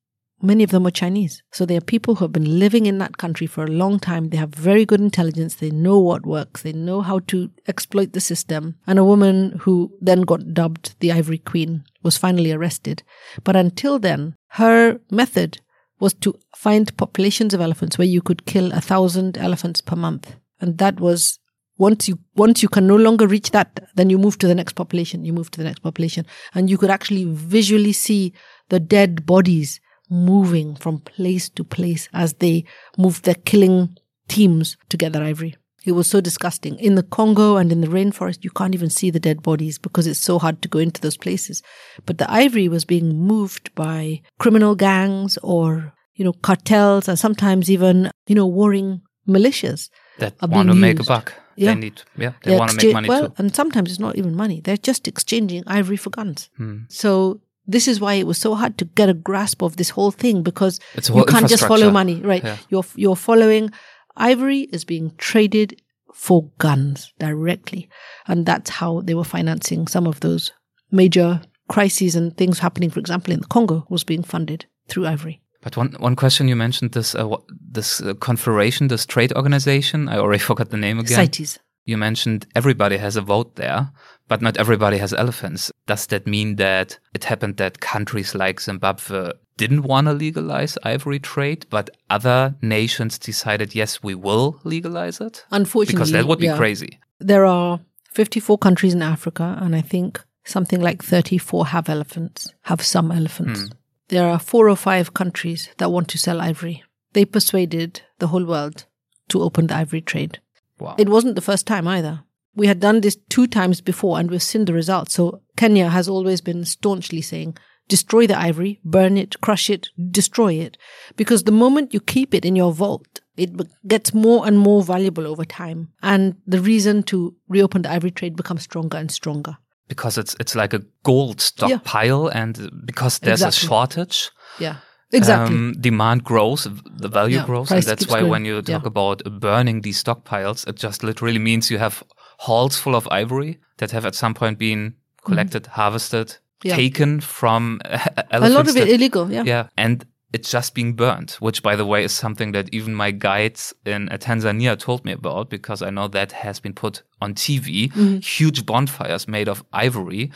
many of them were Chinese. So they are people who have been living in that country for a long time. They have very good intelligence. They know what works. They know how to exploit the system. And a woman who then got dubbed the Ivory Queen was finally arrested. But until then, her method was to find populations of elephants where you could kill a thousand elephants per month. And that was once you once you can no longer reach that, then you move to the next population, you move to the next population. And you could actually visually see the dead bodies moving from place to place as they moved their killing teams to get their ivory. It was so disgusting. In the Congo and in the rainforest, you can't even see the dead bodies because it's so hard to go into those places. But the ivory was being moved by criminal gangs or, you know, cartels and sometimes even, you know, warring militias. That want to being make a buck. Yeah. They need, yeah, they want to make exchange- money well, too. and sometimes it's not even money. They're just exchanging ivory for guns. Hmm. So this is why it was so hard to get a grasp of this whole thing because It's a you can't just follow money, right? Yeah. You're you're following ivory is being traded for guns directly, and that's how they were financing some of those major crises and things happening. For example, in the Congo, was being funded through ivory. But one one question you mentioned this uh, this uh, confederation, this trade organization. I already forgot the name again. CITES. You mentioned everybody has a vote there, but not everybody has elephants. Does that mean that it happened that countries like Zimbabwe didn't want to legalize ivory trade, but other nations decided, yes, we will legalize it? Unfortunately, Because that would be yeah. crazy. There are 54 countries in Africa, and I think something like 34 have elephants, have some elephants. Hmm. There are four or five countries that want to sell ivory. They persuaded the whole world to open the ivory trade. Wow. It wasn't the first time either. We had done this two times before and we've seen the results. So Kenya has always been staunchly saying, destroy the ivory, burn it, crush it, destroy it. Because the moment you keep it in your vault, it gets more and more valuable over time. And the reason to reopen the ivory trade becomes stronger and stronger. because it's it's like a gold stockpile, and because there's Exactly. a shortage, Yeah. Exactly. um, demand grows, the value Yeah, grows, and that's why growing. when you talk Yeah. about burning these stockpiles, it just literally means you have halls full of ivory that have at some point been collected, harvested, Mm-hmm. Yeah. taken from a lot of it illegal. Yeah. yeah, and it's just being burned, which, by the way, is something that even my guides in uh, Tanzania told me about because I know that has been put on TV. Mm-hmm. Huge bonfires made of ivory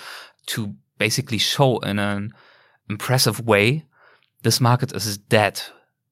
to basically show in an impressive way this market is dead.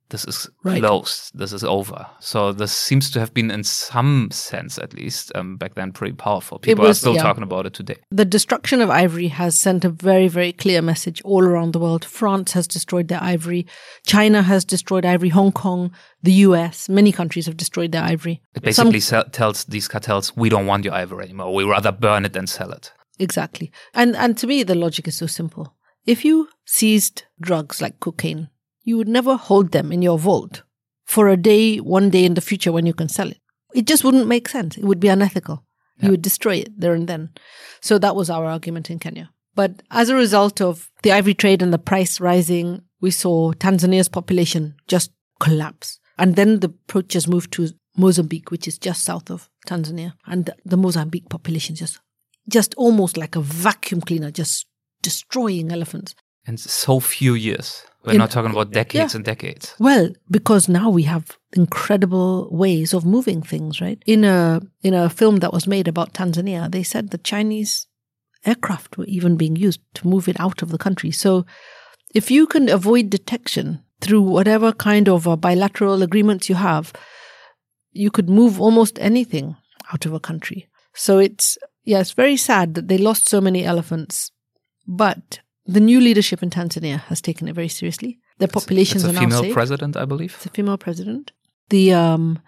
This is Right. closed. This is over. So this seems to have been, in some sense at least, um, back then pretty powerful. People are still yeah. talking about it today. The destruction of ivory has sent a very, very clear message all around the world. France has destroyed their ivory. China has destroyed ivory. Hong Kong, the US, many countries have destroyed their ivory. It Some- basically tells these cartels, we don't want your ivory anymore. We rather burn it than sell it. Exactly. And and to me the logic is so simple. If you seized drugs like cocaine, you would never hold them in your vault for a day, one day in the future when you can sell it. It just wouldn't make sense. It would be unethical. You would destroy it there and then. So that was our argument in Kenya. But as a result of the ivory trade and the price rising, we saw Tanzania's population just collapse. And then the poachers moved to Mozambique, which is just south of Tanzania. And the Mozambique population just just almost like a vacuum cleaner, just destroying elephants. In so few years. We're In- not talking about decades Yeah. and decades. Well, because now we have incredible ways of moving things, right? In a in a film that was made about Tanzania, they said the Chinese aircraft were even being used to move it out of the country. So if you can avoid detection through whatever kind of uh, bilateral agreements you have, you could move almost anything out of a country. So it's yeah, it's very sad that they lost so many elephants, but the new leadership in Tanzania has taken it very seriously. Their populations It's a are now female president, I believe. It's a female president. The um,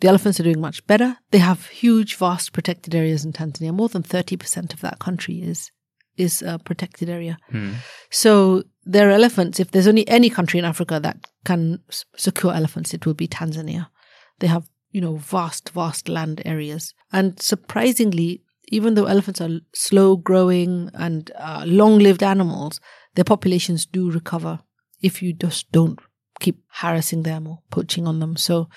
the elephants are doing much better. They have huge, vast protected areas in Tanzania. More than thirty percent of that country is is a protected area. Hmm. So there are elephants. If there's only any country in Africa that can s- secure elephants, it will be Tanzania. They have you know vast, vast land areas, and surprisingly, even though elephants are slow growing and uh, long-lived animals, their populations do recover if you just don't keep harassing them or poaching on them. So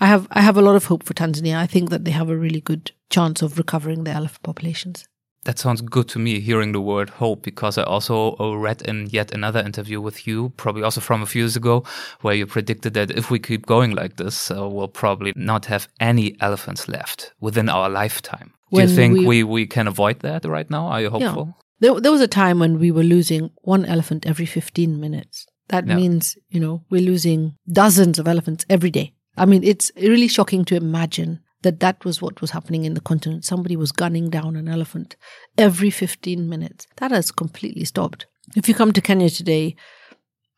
I have I have a lot of hope for Tanzania. I think that they have a really good chance of recovering their elephant populations. That sounds good to me, hearing the word hope, because I also uh, read in yet another interview with you, probably also from a few years ago, where you predicted that if we keep going like this, uh, we'll probably not have any elephants left within our lifetime. Do you think we- we, we can avoid that right now? Are you hopeful? There, there was a time when we were losing one elephant every 15 minutes. That Yeah. means, you know, we're losing dozens of elephants every day. I mean, it's really shocking to imagine that that was what was happening in the continent. Somebody was gunning down an elephant every 15 minutes. That has completely stopped. If you come to Kenya today,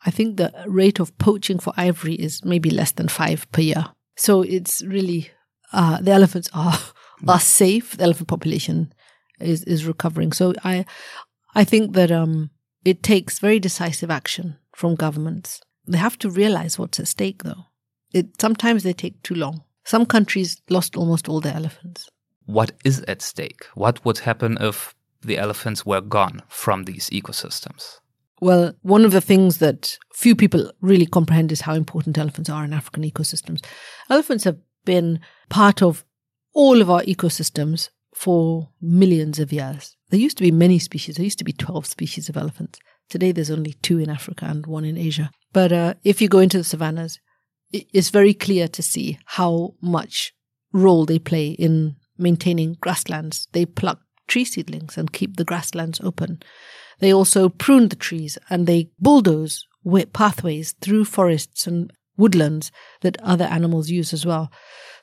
I think the rate of poaching for ivory is maybe less than five per year. So it's really, uh, the elephants are, are safe. The elephant population is, is recovering. So I, I think that, um, it takes very decisive action from governments. They have to realize what's at stake though. It, sometimes they take too long. Some countries lost almost all their elephants. What is at stake? What would happen if the elephants were gone from these ecosystems? Well, one of the things that few people really comprehend is how important elephants are in African ecosystems. Elephants have been part of all of our ecosystems for millions of years. There used to be many species. There used to be 12 species of elephants. Today there's only two in Africa and one in Asia. But uh, if you go into the savannas, it's very clear to see how much role they play in maintaining grasslands. They pluck tree seedlings and keep the grasslands open. They also prune the trees and they bulldoze pathways through forests and woodlands that other animals use as well.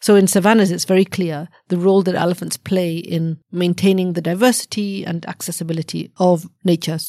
So in savannas, it's very clear the role that elephants play in maintaining the diversity and accessibility of nature.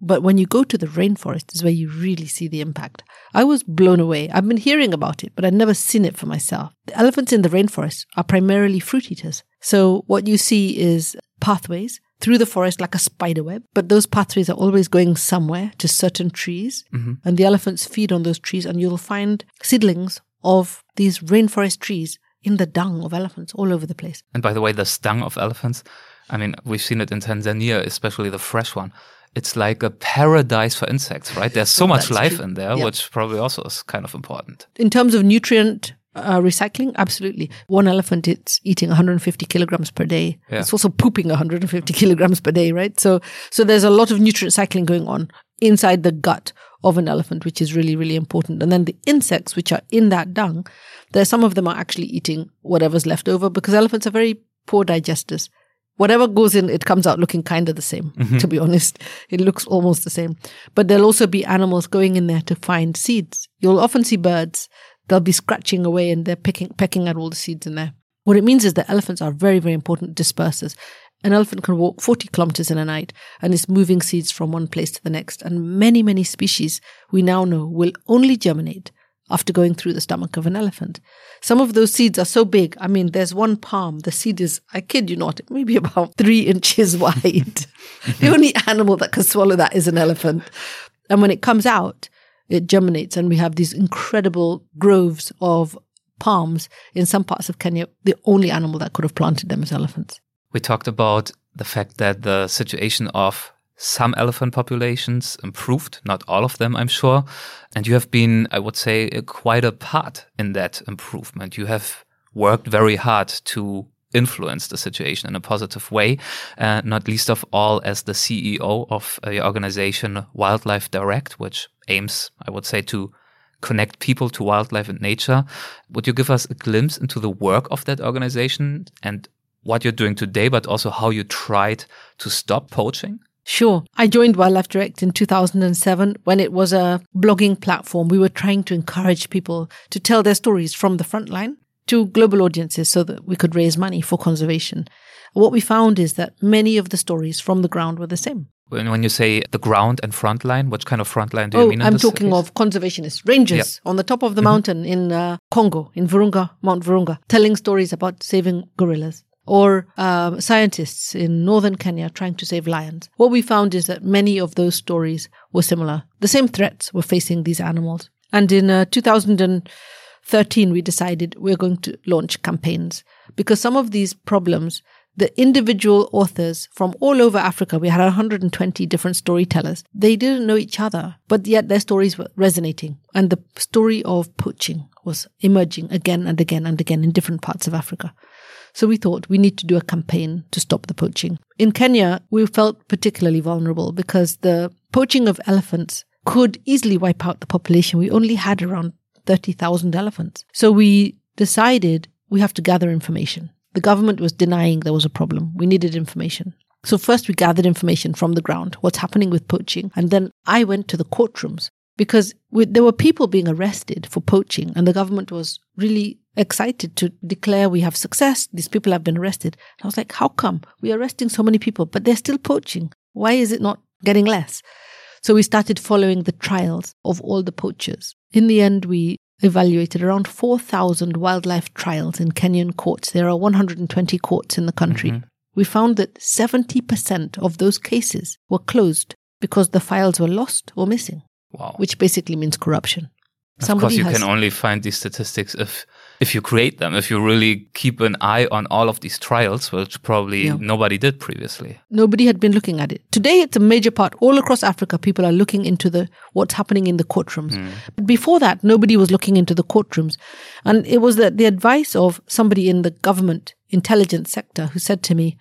But when you go to the rainforest is where you really see the impact. I was blown away. I've been hearing about it, but I'd never seen it for myself. The elephants in the rainforest are primarily fruit eaters. So what you see is pathways through the forest like a spider web, but those pathways are always going somewhere to certain trees, Mm-hmm. and the elephants feed on those trees, and you'll find seedlings of these rainforest trees in the dung of elephants all over the place. And by the way, the dung of elephants, I mean, we've seen it in Tanzania, especially the fresh one. It's like a paradise for insects, right? There's so much life true. in there, Yeah. which probably also is kind of important. In terms of nutrient uh, recycling, absolutely. One elephant, it's eating 150 kilograms per day. Yeah. It's also pooping 150 kilograms per day, right? So, so there's a lot of nutrient cycling going on inside the gut of an elephant, which is really, really important. And then the insects, which are in that dung, there some of them are actually eating whatever's left over because elephants are very poor digesters. Whatever goes in, it comes out looking kind of the same, to be honest. It looks almost the same. But there'll also be animals going in there to find seeds. You'll often see birds they'll be scratching away and they're picking pecking at all the seeds in there. What it means is that elephants are very, very important dispersers. An elephant can walk 40 kilometers in a night and is moving seeds from one place to the next. And many, many species we now know will only germinate after going through the stomach of an elephant. Some of those seeds are so big. I mean, there's one palm. The seed is, I kid you not, maybe about three inches wide. the only animal that can swallow that is an elephant. And when it comes out, it germinates and we have these incredible groves of palms in some parts of Kenya. The only animal that could have planted them is elephants. We talked about the fact that the situation of some elephant populations improved, not all of them, I'm sure. And you have been, I would say, quite a part in that improvement. You have worked very hard to influence the situation in a positive way, uh, not least of all as the CEO of a organization, Wildlife Direct, which aims, I would say, to connect people to wildlife and nature. Would you give us a glimpse into the work of that organization and what you're doing today, but also how you tried to stop poaching? Sure. I joined Wildlife Direct in 2007 when it was a blogging platform. We were trying to encourage people to tell their stories from the front line to global audiences so that we could raise money for conservation. What we found is that many of the stories from the ground were the same. When, when you say the ground and front line, which kind of front line do you Oh, mean? I'm talking case? of conservationists, rangers on the top of the mountain in uh, Congo, in Virunga, Mount Virunga, telling stories about saving gorillas. Or um, scientists in northern Kenya trying to save lions. What we found is that many of those stories were similar. The same threats were facing these animals. And in uh, 2013, we decided we're going to launch campaigns because some of these problems the individual authors from all over Africa, we had 120 different storytellers. They didn't know each other, but yet their stories were resonating. And the story of poaching was emerging again and again and again in different parts of Africa. So we thought we need to do a campaign to stop the poaching. In Kenya, we felt particularly vulnerable because the poaching of elephants could easily wipe out the population. We only had around 30,000 elephants. So we decided we have to gather information. The government was denying there was a problem. We needed information. So first we gathered information from the ground, what's happening with poaching. And then I went to the courtrooms because we, there were people being arrested for poaching and the government was really excited to declare we have success. These people have been arrested. And I was like, how come we're arresting so many people, but they're still poaching? Why is it not getting less? So we started following the trials of all the poachers. In the end, we evaluated around 4,000 wildlife trials in Kenyan courts. There are 120 courts in the country. Mm-hmm. We found that 70% of those cases were closed because the files were lost or missing, Wow. which basically means corruption. of course, you can only find these statistics if if you create them, if you really keep an eye on all of these trials, which probably Yeah. nobody did previously. nobody had been looking at it. Today, it's a major part. All across Africa, people are looking into the what's happening in the courtrooms. Hmm. But before that, nobody was looking into the courtrooms, and it was the, the advice of somebody in the government intelligence sector who said to me,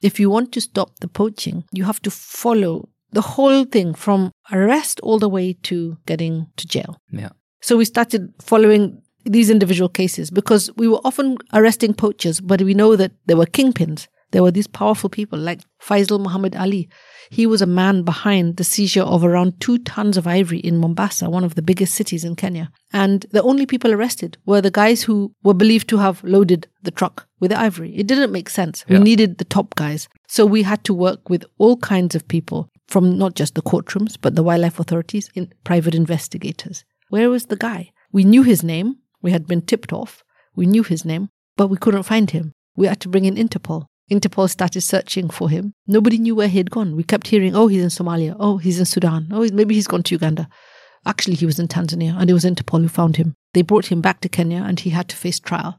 "If you want to stop the poaching, you have to follow the whole thing from arrest all the way to getting to jail." Yeah. So we started following these individual cases because we were often arresting poachers, but we know that there were kingpins. There were these powerful people like Feisal Mohamed Ali. He was a man behind the seizure of around two tons of ivory in Mombasa, one of the biggest cities in Kenya. And the only people arrested were the guys who were believed to have loaded the truck with the ivory. It didn't make sense. We needed the top guys. So we had to work with all kinds of people from not just the courtrooms, but the wildlife authorities in private investigators. Where was the guy? We knew his name. We had been tipped off. We knew his name, but we couldn't find him. We had to bring in Interpol. Interpol started searching for him. Nobody knew where he had gone. We kept hearing, oh, he's in Somalia. Oh, he's in Sudan. Oh, maybe he's gone to Uganda. Actually, he was in Tanzania and it was Interpol who found him. They brought him back to Kenya and he had to face trial.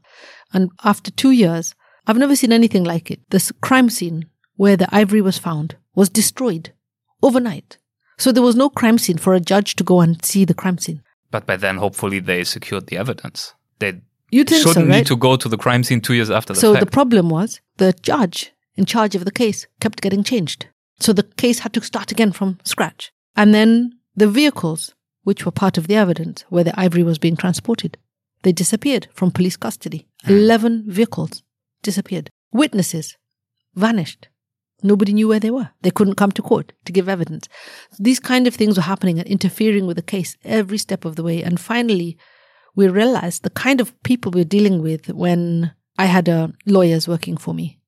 And after two years, I've never seen anything like it. This crime scene where the ivory was found was destroyed overnight. So there was no crime scene for a judge to go and see the crime scene. But by then, hopefully, they secured the evidence. They You think shouldn't so, right? need to go to the crime scene two years after the so fact. the problem was the judge in charge of the case kept getting changed. So the case had to start again from scratch. And then the vehicles, which were part of the evidence where the ivory was being transported, they disappeared from police custody. Hmm. 11 vehicles disappeared. Witnesses vanished. Nobody knew where they were. They couldn't come to court to give evidence. These kind of things were happening and interfering with the case every step of the way. And finally, we realized the kind of people we're dealing with when I had uh, lawyers working for me.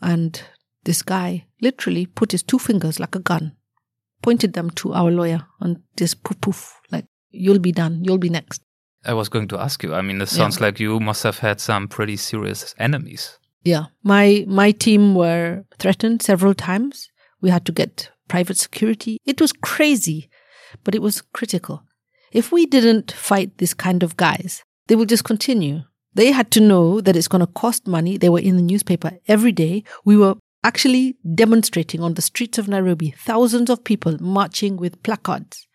And this guy literally put his two fingers like a gun, pointed them to our lawyer, and just poof poof, like, you'll be done, you'll be next. I was going to ask you. I mean, this Yeah. sounds like you must have had some pretty serious enemies. Yeah. My my team were threatened several times. We had to get private security. It was crazy, but it was critical. If we didn't fight this kind of guys, they will just continue. They had to know that it's going to cost money. They were in the newspaper every day. We were actually demonstrating on the streets of Nairobi, thousands of people marching with placards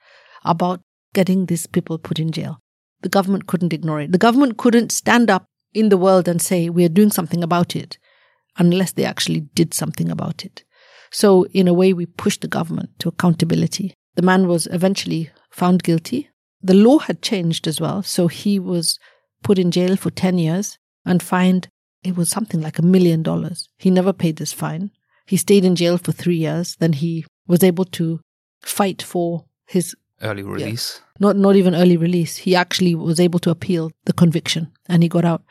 about getting these people put in jail. The government couldn't ignore it. The government couldn't stand up in the world and say, we are doing something about it, unless they actually did something about it. So, in a way, we pushed the government to accountability. The man was eventually found guilty. The law had changed as well. So, he was put in jail for 10 years and fined, it was something like a million dollars. He never paid this fine. He stayed in jail for three years. Then he was able to fight for his Early release. Not not even early release. He actually was able to appeal the conviction and he got out.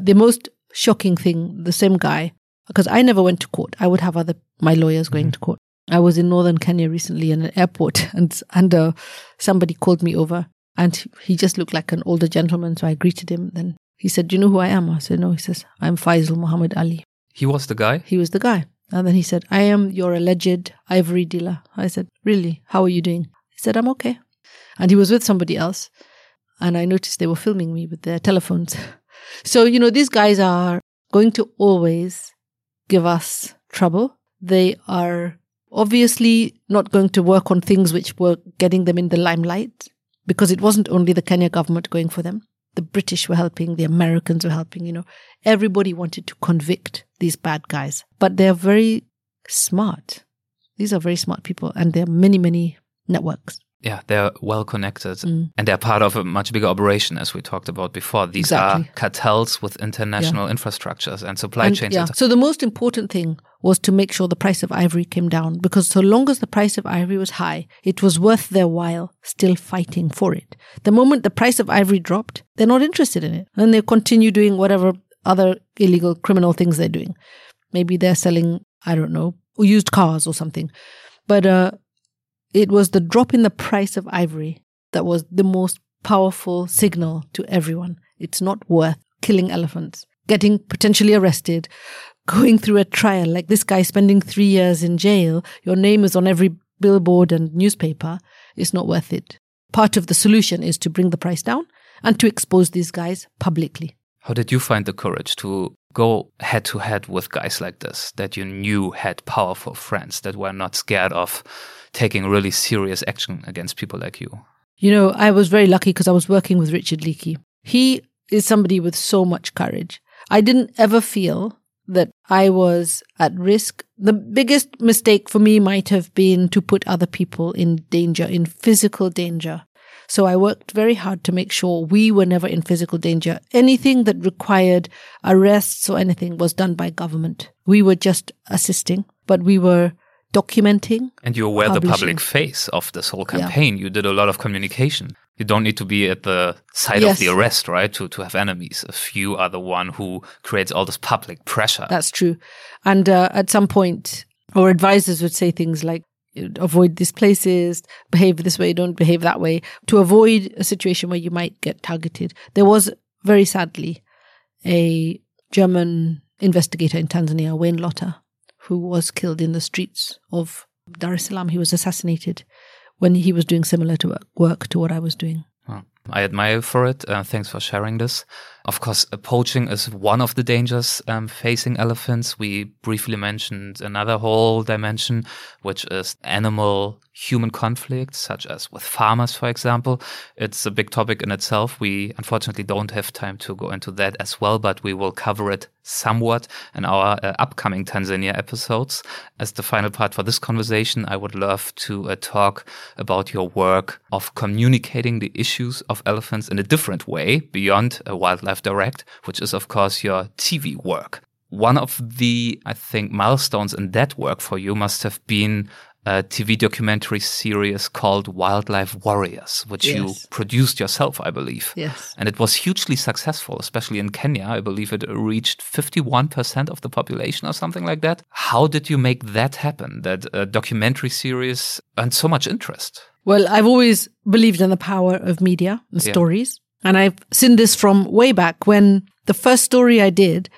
The most shocking thing, the same guy, because I never went to court. I would have other my lawyers going to court. I was in northern Kenya recently in an airport and and uh, somebody called me over and he just looked like an older gentleman. So I greeted him. Then he said, "Do you know who I am?" I said, "No." He says, "I'm Feisal Mohamed Ali." He was the guy. He was the guy. And then he said, I am your alleged ivory dealer. I said, Really? How are you doing? He said, I'm okay. And he was with somebody else. And I noticed they were filming me with their telephones. So, you know, these guys are going to always give us trouble. They are obviously not going to work on things which were getting them in the limelight because it wasn't only the Kenya government going for them. The British were helping, the Americans were helping, you know. Everybody wanted to convict these bad guys, but they're very smart. These are very smart people and there are many, many networks. Yeah, they're well connected Mm. and they're part of a much bigger operation, as we talked about before. These Exactly. are cartels with international infrastructures and supply And, chains. yeah. So the most important thing was to make sure the price of ivory came down because so long as the price of ivory was high, it was worth their while still fighting for it. The moment the price of ivory dropped, they're not interested in it. And they continue doing whatever other illegal criminal things they're doing. Maybe they're selling, I don't know, used cars or something. But uh, it was the drop in the price of ivory that was the most powerful signal to everyone. It's not worth killing elephants, getting potentially arrested, going through a trial like this guy spending three years in jail. Your name is on every billboard and newspaper. It's not worth it. Part of the solution is to bring the price down and to expose these guys publicly. How did you find the courage to go head to head with guys like this that you knew had powerful friends that were not scared of taking really serious action against people like you? You know, I was very lucky because I was working with Richard Leakey. He is somebody with so much courage. I didn't ever feel that I was at risk. The biggest mistake for me might have been to put other people in danger, in physical danger. So I worked very hard to make sure we were never in physical danger. Anything that required arrests or anything was done by government. We were just assisting, but we were documenting. And you were the public face of this whole campaign. You did a lot of communication. You don't need to be at the site of the arrest, right? To to have enemies. If you are the one who creates all this public pressure. That's true. And uh, at some point, our advisors would say things like, avoid these places, behave this way, don't behave that way, to avoid a situation where you might get targeted. There was, very sadly, a German investigator in Tanzania, Wayne Lotter, who was killed in the streets of Dar es Salaam. He was assassinated when he was doing similar to work, work to what I was doing. Well, I admire you for it. Uh, thanks for sharing this. Of course, uh, poaching is one of the dangers um, facing elephants. We briefly mentioned another whole dimension, which is animal human conflicts, such as with farmers, for example. It's a big topic in itself. We unfortunately don't have time to go into that as well, but we will cover it somewhat in our uh, upcoming Tanzania episodes. As the final part for this conversation, I would love to uh, talk about your work of communicating the issues of elephants in a different way beyond uh, Wildlife Direct, which is, of course, your TV work. One of the, I think, milestones in that work for you must have been a TV documentary series called Wildlife Warriors, which you produced yourself, I believe. Yes. And it was hugely successful, especially in Kenya. I believe it reached 51% of the population or something like that. How did you make that happen? That a documentary series earned so much interest? Well, I've always believed in the power of media and Yeah. stories. And I've seen this from way back when the first story I did,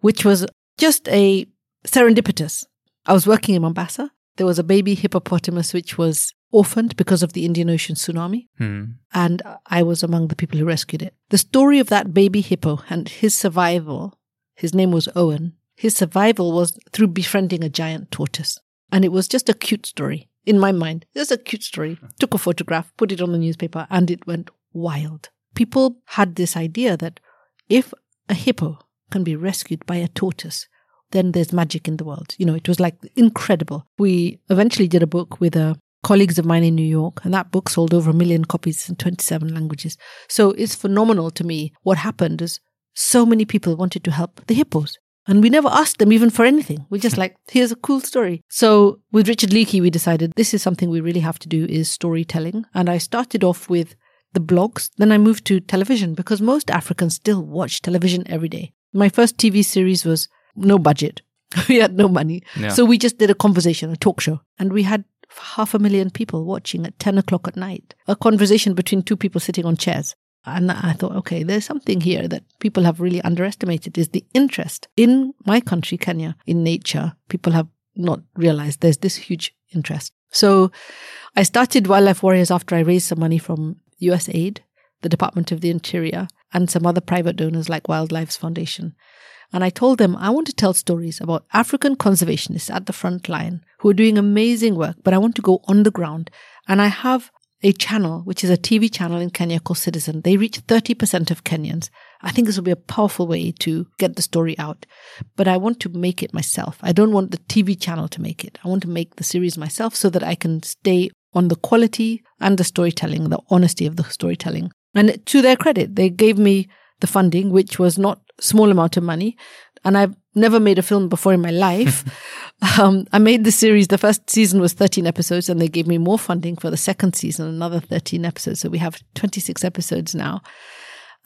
which was just a serendipitous. I was working in Mombasa. There was a baby hippopotamus which was orphaned because of the Indian Ocean tsunami. Hmm. And I was among the people who rescued it. The story of that baby hippo and his survival, his name was Owen, his survival was through befriending a giant tortoise. And it was just a cute story in my mind. Just a cute story. Took a photograph, put it on the newspaper, and it went wild. People had this idea that if a hippo can be rescued by a tortoise, then there's magic in the world. You know, it was like incredible. We eventually did a book with uh, colleagues of mine in New York, and that book sold over a million copies in 27 languages. So it's phenomenal to me. What happened is so many people wanted to help the hippos. And we never asked them even for anything. We're just like, here's a cool story. So with Richard Leakey, we decided this is something we really have to do is storytelling. And I started off with the blogs. Then I moved to television because most Africans still watch television every day. My first TV series was no budget. we had no money. Yeah. So we just did a conversation, a talk show. And we had half a million people watching at 10 o'clock at night. A conversation between two people sitting on chairs. And I thought, okay, there's something here that people have really underestimated is the interest in my country, Kenya, in nature. People have not realized there's this huge interest. So I started Wildlife Warriors after I raised some money from USAID, the Department of the Interior, and some other private donors like Wildlife's Foundation. And I told them I want to tell stories about African conservationists at the front line who are doing amazing work, but I want to go on the ground. And I have a channel, which is a TV channel in Kenya called Citizen. They reach 30% of Kenyans. I think this will be a powerful way to get the story out. But I want to make it myself. I don't want the TV channel to make it. I want to make the series myself so that I can stay on the quality and the storytelling, the honesty of the storytelling. And to their credit, they gave me the funding, which was not small amount of money. And I've never made a film before in my life. um, I made the series. The first season was 13 episodes and they gave me more funding for the second season, another 13 episodes. So we have 26 episodes now.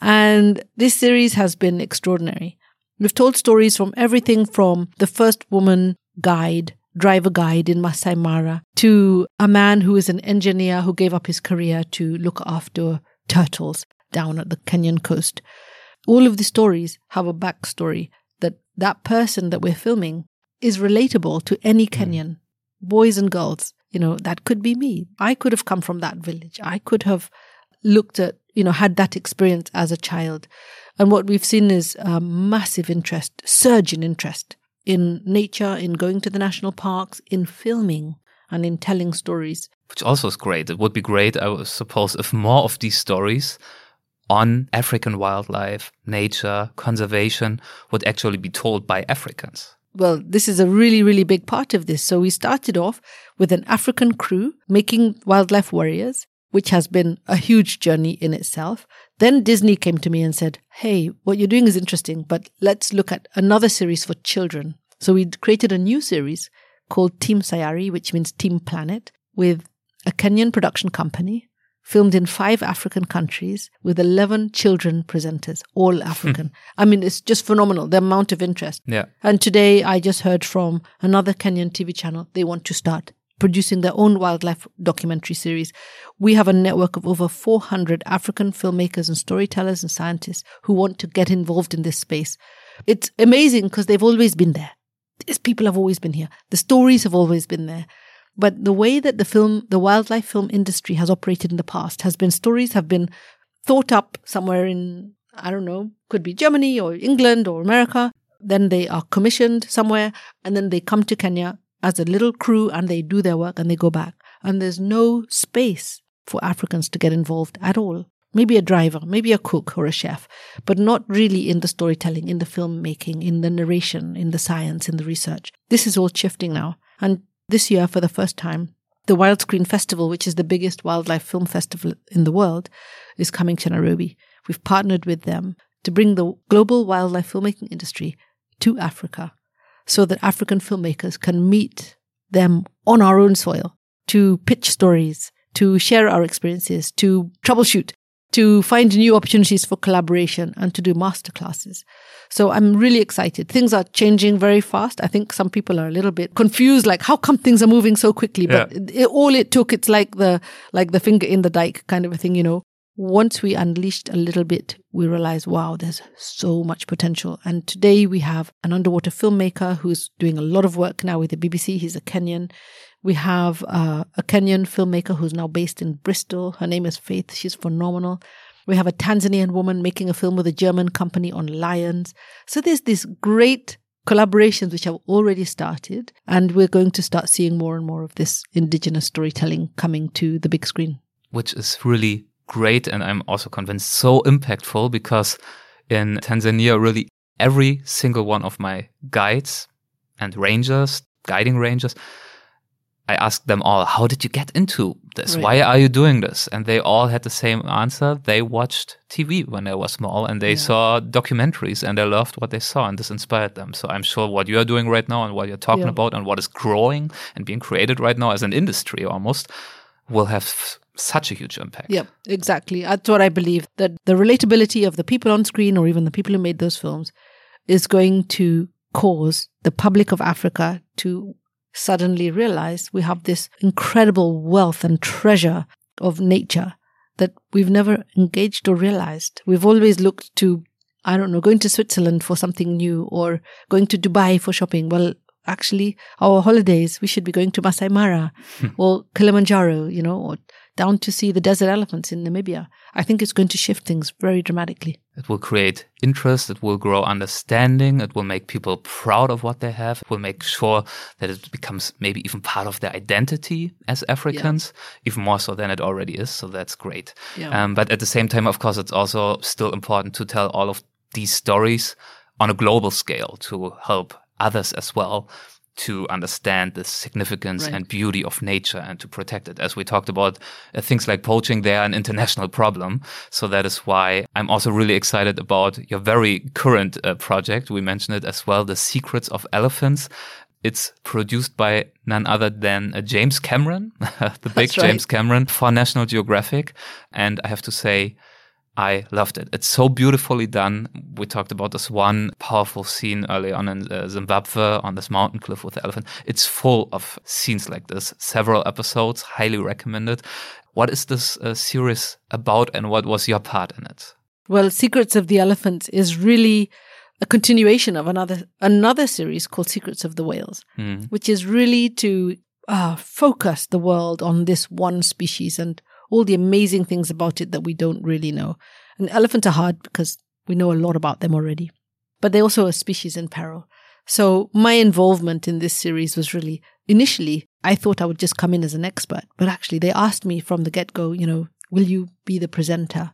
And this series has been extraordinary. We've told stories from everything from the first woman guide, driver guide in Masai Mara, to a man who is an engineer who gave up his career to look after turtles down at the Kenyan coast. All of the stories have a backstory that that person that we're filming is relatable to any hmm. Kenyan, boys and girls. You know, that could be me. I could have come from that village. I could have looked at, you know, had that experience as a child. And what we've seen is a massive interest, surge in interest in nature, in going to the national parks, in filming and in telling stories. Which also is great. It would be great, I suppose, if more of these stories on African wildlife, nature, conservation would actually be told by Africans. Well, this is a really, really big part of this. So we started off with an African crew making wildlife warriors. which has been a huge journey in itself. Then Disney came to me and said, Hey, what you're doing is interesting, but let's look at another series for children. So we created a new series called Team Sayari, which means Team Planet, with a Kenyan production company filmed in five African countries with 11 children presenters, all African. I mean, it's just phenomenal, the amount of interest. Yeah. And today I just heard from another Kenyan TV channel, they want to start producing their own wildlife documentary series. We have a network of over 400 African filmmakers and storytellers and scientists who want to get involved in this space. It's amazing because they've always been there. These people have always been here. The stories have always been there. But the way that the film, the wildlife film industry has operated in the past has been stories have been thought up somewhere in, I don't know, could be Germany or England or America. Then they are commissioned somewhere and then they come to Kenya as a little crew and they do their work and they go back. And there's no space for Africans to get involved at all. Maybe a driver, maybe a cook or a chef, but not really in the storytelling, in the filmmaking, in the narration, in the science, in the research. This is all shifting now. And this year, for the first time, the Wildscreen Festival, which is the biggest wildlife film festival in the world, is coming to Nairobi. We've partnered with them to bring the global wildlife filmmaking industry to Africa so that African filmmakers can meet them on our own soil to pitch stories, to share our experiences, to troubleshoot, to find new opportunities for collaboration and to do masterclasses. So I'm really excited. Things are changing very fast. I think some people are a little bit confused, like how come things are moving so quickly? But Yeah. it, it- all it took, it's like the like the finger in the dike kind of a thing, you know. Once we unleashed a little bit, we realized, wow, there's so much potential. And today we have an underwater filmmaker who's doing a lot of work now with the BBC. He's a Kenyan. We have uh, a Kenyan filmmaker who's now based in Bristol. Her name is Faith. She's phenomenal. We have a Tanzanian woman making a film with a German company on lions. So there's these great collaborations which have already started, and we're going to start seeing more and more of this indigenous storytelling coming to the big screen. which is really great and I'm also convinced so impactful because in Tanzania really every single one of my guides and rangers, guiding rangers, I asked them all, how did you get into this? Right. Why are you doing this? And they all had the same answer. They watched TV when they were small and they Yeah. saw documentaries and they loved what they saw and this inspired them. So I'm sure what you are doing right now and what you're talking Yeah. about and what is growing and being created right now as an industry almost will have such a huge impact. Yeah, exactly. That's what I believe that the relatability of the people on screen or even the people who made those films is going to cause the public of Africa to suddenly realize we have this incredible wealth and treasure of nature that we've never engaged or realized. We've always looked to, I don't know, going to Switzerland for something new or going to Dubai for shopping. Well, actually, our holidays, we should be going to Masai Mara or Kilimanjaro, you know, or down to see the desert elephants in Namibia. I think it's going to shift things very dramatically. It will create interest. It will grow understanding. It will make people proud of what they have. It will make sure that it becomes maybe even part of their identity as Africans, even more so than it already is. So that's great. Yeah. Um, but at the same time, of course, it's also still important to tell all of these stories on a global scale to help others as well to understand the significance Right. and beauty of nature and to protect it. As we talked about uh, things like poaching, they are an international problem. So that is why I'm also really excited about your very current uh, project. We mentioned it as well, The Secrets of Elephants. It's produced by none other than uh, James Cameron, the big right. James Cameron for National Geographic. And I have to say, I loved it. It's so beautifully done. We talked about this one powerful scene early on in uh, Zimbabwe on this mountain cliff with the elephant. It's full of scenes like this, several episodes, highly recommended. What is this uh, series about and what was your part in it? Well, Secrets of the Elephants is really a continuation of another another series called Secrets of the Whales, Hmm. which is really to uh, focus the world on this one species and all the amazing things about it that we don't really know. And elephants are hard because we know a lot about them already, but they're also a species in peril. So my involvement in this series was really initially I thought I would just come in as an expert, but actually they asked me from the get go, you know, will you be the presenter?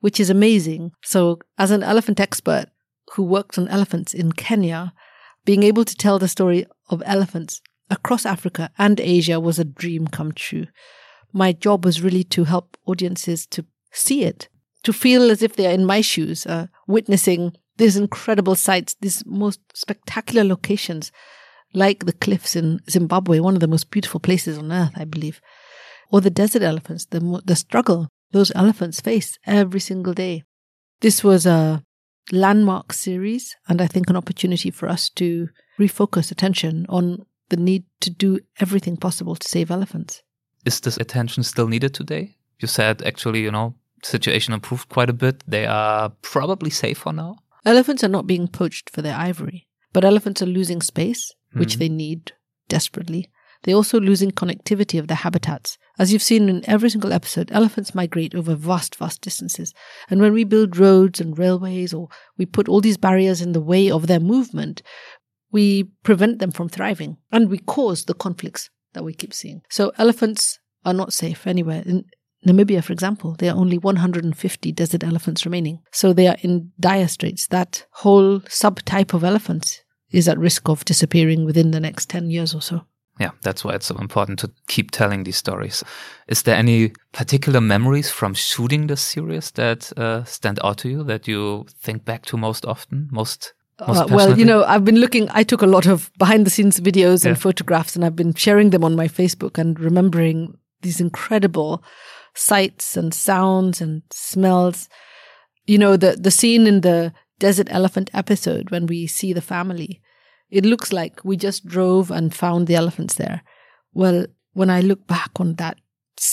Which is amazing. So as an elephant expert who worked on elephants in Kenya, being able to tell the story of elephants across Africa and Asia was a dream come true. My job was really to help audiences to see it, to feel as if they're in my shoes, uh, witnessing these incredible sights, these most spectacular locations, like the cliffs in Zimbabwe, one of the most beautiful places on earth, I believe, or the desert elephants, the, the struggle those elephants face every single day. This was a landmark series, and I think an opportunity for us to refocus attention on the need to do everything possible to save elephants. Is this attention still needed today? You said actually, you know, situation improved quite a bit. They are probably safer now. Elephants are not being poached for their ivory, but elephants are losing space, which mm. they need desperately. They're also losing connectivity of their habitats. As you've seen in every single episode, elephants migrate over vast, vast distances. And when we build roads and railways or we put all these barriers in the way of their movement, we prevent them from thriving and we cause the conflicts that we keep seeing. So elephants are not safe anywhere. In Namibia, for example, there are only 150 desert elephants remaining. So they are in dire straits. That whole subtype of elephants is at risk of disappearing within the next 10 years or so. Yeah, that's why it's so important to keep telling these stories. Is there any particular memories from shooting this series that uh, stand out to you that you think back to most often, most uh, well, you know, I've been looking, I took a lot of behind the scenes videos and yeah. photographs and I've been sharing them on my Facebook and remembering these incredible sights and sounds and smells. You know, the, the scene in the desert elephant episode when we see the family, it looks like we just drove and found the elephants there. Well, when I look back on that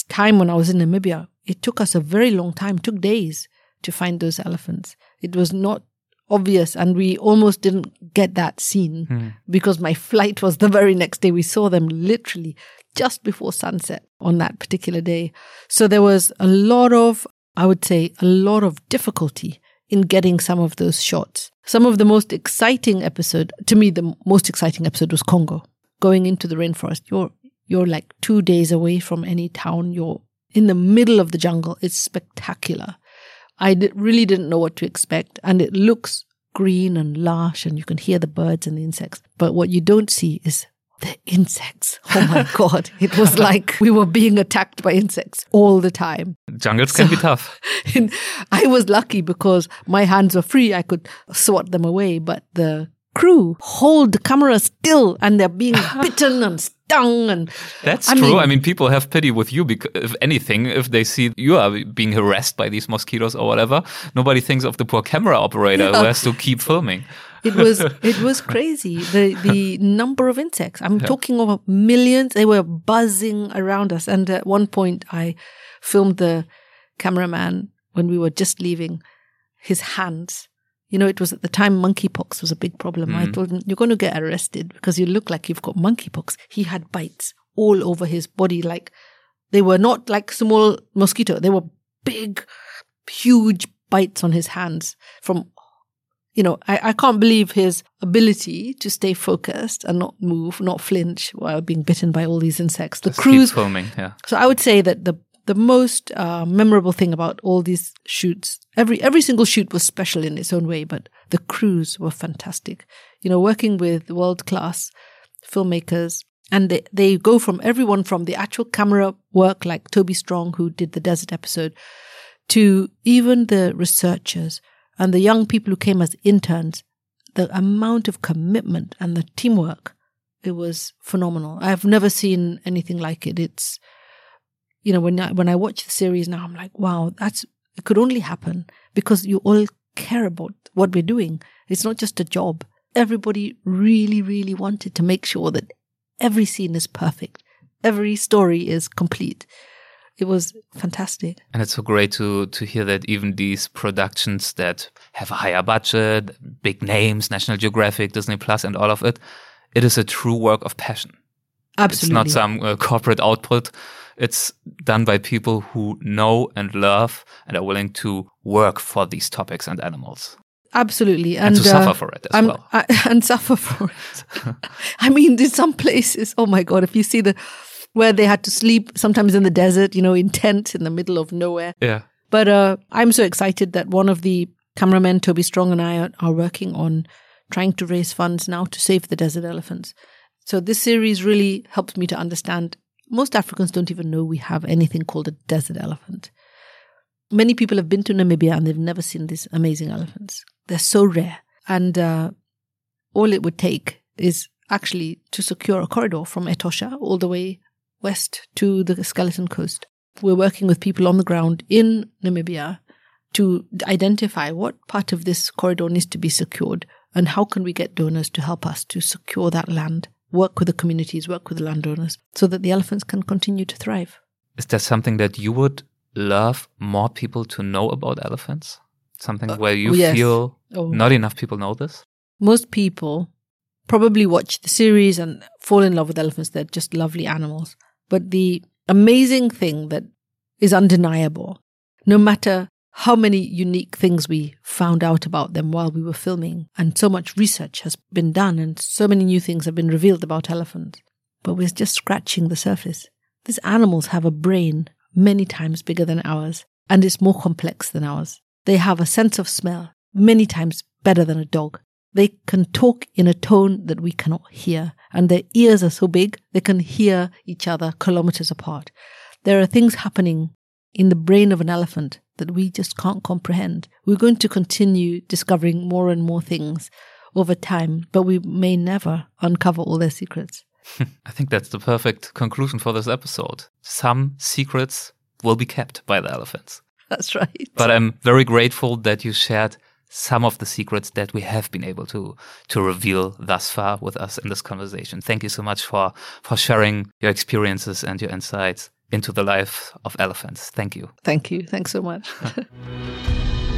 time when I was in Namibia, it took us a very long time, took days to find those elephants. It was not obvious and we almost didn't get that scene mm. because my flight was the very next day. We saw them literally just before sunset on that particular day. So there was a lot of i would say a lot of difficulty in getting some of those shots. Some of the most exciting episode to me the most exciting episode was congo going into the rainforest. You're you're like 2 days away from any town. You're in the middle of the jungle. It's spectacular I really didn't know what to expect. And it looks green and lush, and you can hear the birds and the insects. But what you don't see is the insects. Oh my God. It was like we were being attacked by insects all the time. Jungles so, can be tough. I was lucky because my hands were free. I could swat them away, but the crew hold the camera still and they're being bitten and stung and that's I true. mean, i mean people have pity with you because if anything if they see you are being harassed by these mosquitoes or whatever nobody thinks of the poor camera operator yeah. who has to keep filming. It was it was crazy. The the number of insects. I'm yeah. talking of millions. They were buzzing around us. And at one point i filmed the cameraman when we were just leaving his hands you know, it was at the time monkeypox was a big problem. Mm. I told him, you're going to get arrested because you look like you've got monkeypox. He had bites all over his body. Like they were not like small mosquito. They were big, huge bites on his hands from, you know, I, I can't believe his ability to stay focused and not move, not flinch while being bitten by all these insects. The Just crews. filming, yeah. So I would say that the the most uh, memorable thing about all these shoots every every single shoot was special in its own way but the crews were fantastic. You know working with world class filmmakers and they, they go from everyone from the actual camera work like toby strong who did the desert episode to even the researchers and the young people who came as interns the amount of commitment and the teamwork it was phenomenal. I've never seen anything like it. It's you know, when I, when I watch the series now, I'm like, wow, that's, it could only happen because you all care about what we're doing. It's not just a job. Everybody really, really wanted to make sure that every scene is perfect. Every story is complete. It was fantastic. And it's so great to, to hear that even these productions that have a higher budget, big names, National Geographic, Disney Plus, and all of it, it is a true work of passion. Absolutely. It's not some uh, corporate output it's done by people who know and love and are willing to work for these topics and animals. Absolutely, and, and to uh, suffer for it as I'm, well, I, and suffer for it. I mean, in some places, oh my god, if you see the where they had to sleep sometimes in the desert, you know, in tents in the middle of nowhere. Yeah. But uh, I'm so excited that one of the cameramen, Toby Strong, and I are, are working on trying to raise funds now to save the desert elephants. So this series really helped me to understand most Africans don't even know we have anything called a desert elephant. Many people have been to Namibia and they've never seen these amazing elephants. They're so rare. And uh, all it would take is actually to secure a corridor from Etosha all the way west to the Skeleton Coast. We're working with people on the ground in Namibia to identify what part of this corridor needs to be secured and how can we get donors to help us to secure that land, work with the communities, work with the landowners so that the elephants can continue to thrive. Is there something that you would love more people to know about elephants? Something uh, where you yes. feel oh. not enough people know this? Most people probably watch the series and fall in love with elephants. They're just lovely animals. But the amazing thing that is undeniable, no matter how many unique things we found out about them while we were filming, and so much research has been done, and so many new things have been revealed about elephants. But we're just scratching the surface. These animals have a brain many times bigger than ours, and it's more complex than ours. They have a sense of smell many times better than a dog. They can talk in a tone that we cannot hear, and their ears are so big they can hear each other kilometers apart. There are things happening in the brain of an elephant that we just can't comprehend. We're going to continue discovering more and more things over time, but we may never uncover all their secrets. I think that's the perfect conclusion for this episode. Some secrets will be kept by the elephants. That's right. But I'm very grateful that you shared some of the secrets that we have been able to to reveal thus far with us in this conversation. Thank you so much for for sharing your experiences and your insights into the life of elephants. Thank you. Thank you. Thanks so much.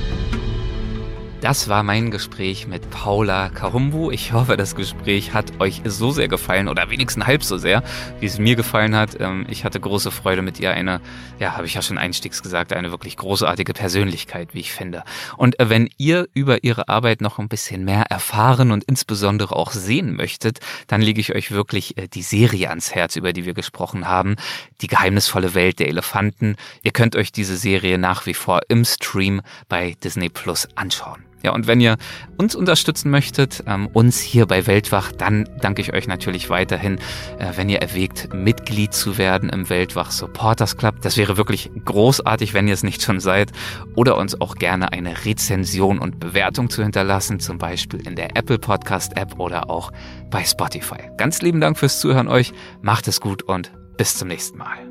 Das war mein Gespräch mit Paula Kahumbu. Ich hoffe, das Gespräch hat euch so sehr gefallen oder wenigstens halb so sehr, wie es mir gefallen hat. Ähm, ich hatte große Freude mit ihr. Eine, ja, habe ich ja schon einstiegs gesagt, eine wirklich großartige Persönlichkeit, wie ich finde. Und äh, wenn ihr über ihre Arbeit noch ein bisschen mehr erfahren und insbesondere auch sehen möchtet, dann lege ich euch wirklich äh, die Serie ans Herz, über die wir gesprochen haben. Die geheimnisvolle Welt der Elefanten. Ihr könnt euch diese Serie nach wie vor im Stream bei Disney Plus anschauen. Ja, und wenn ihr uns unterstützen möchtet, ähm, uns hier bei Weltwach, dann danke ich euch natürlich weiterhin, äh, wenn ihr erwägt, Mitglied zu werden im Weltwach Supporters Club. Das wäre wirklich großartig, wenn ihr es nicht schon seid. Oder uns auch gerne eine Rezension und Bewertung zu hinterlassen, zum Beispiel in der Apple Podcast App oder auch bei Spotify. Ganz lieben Dank fürs Zuhören euch. Macht es gut und bis zum nächsten Mal.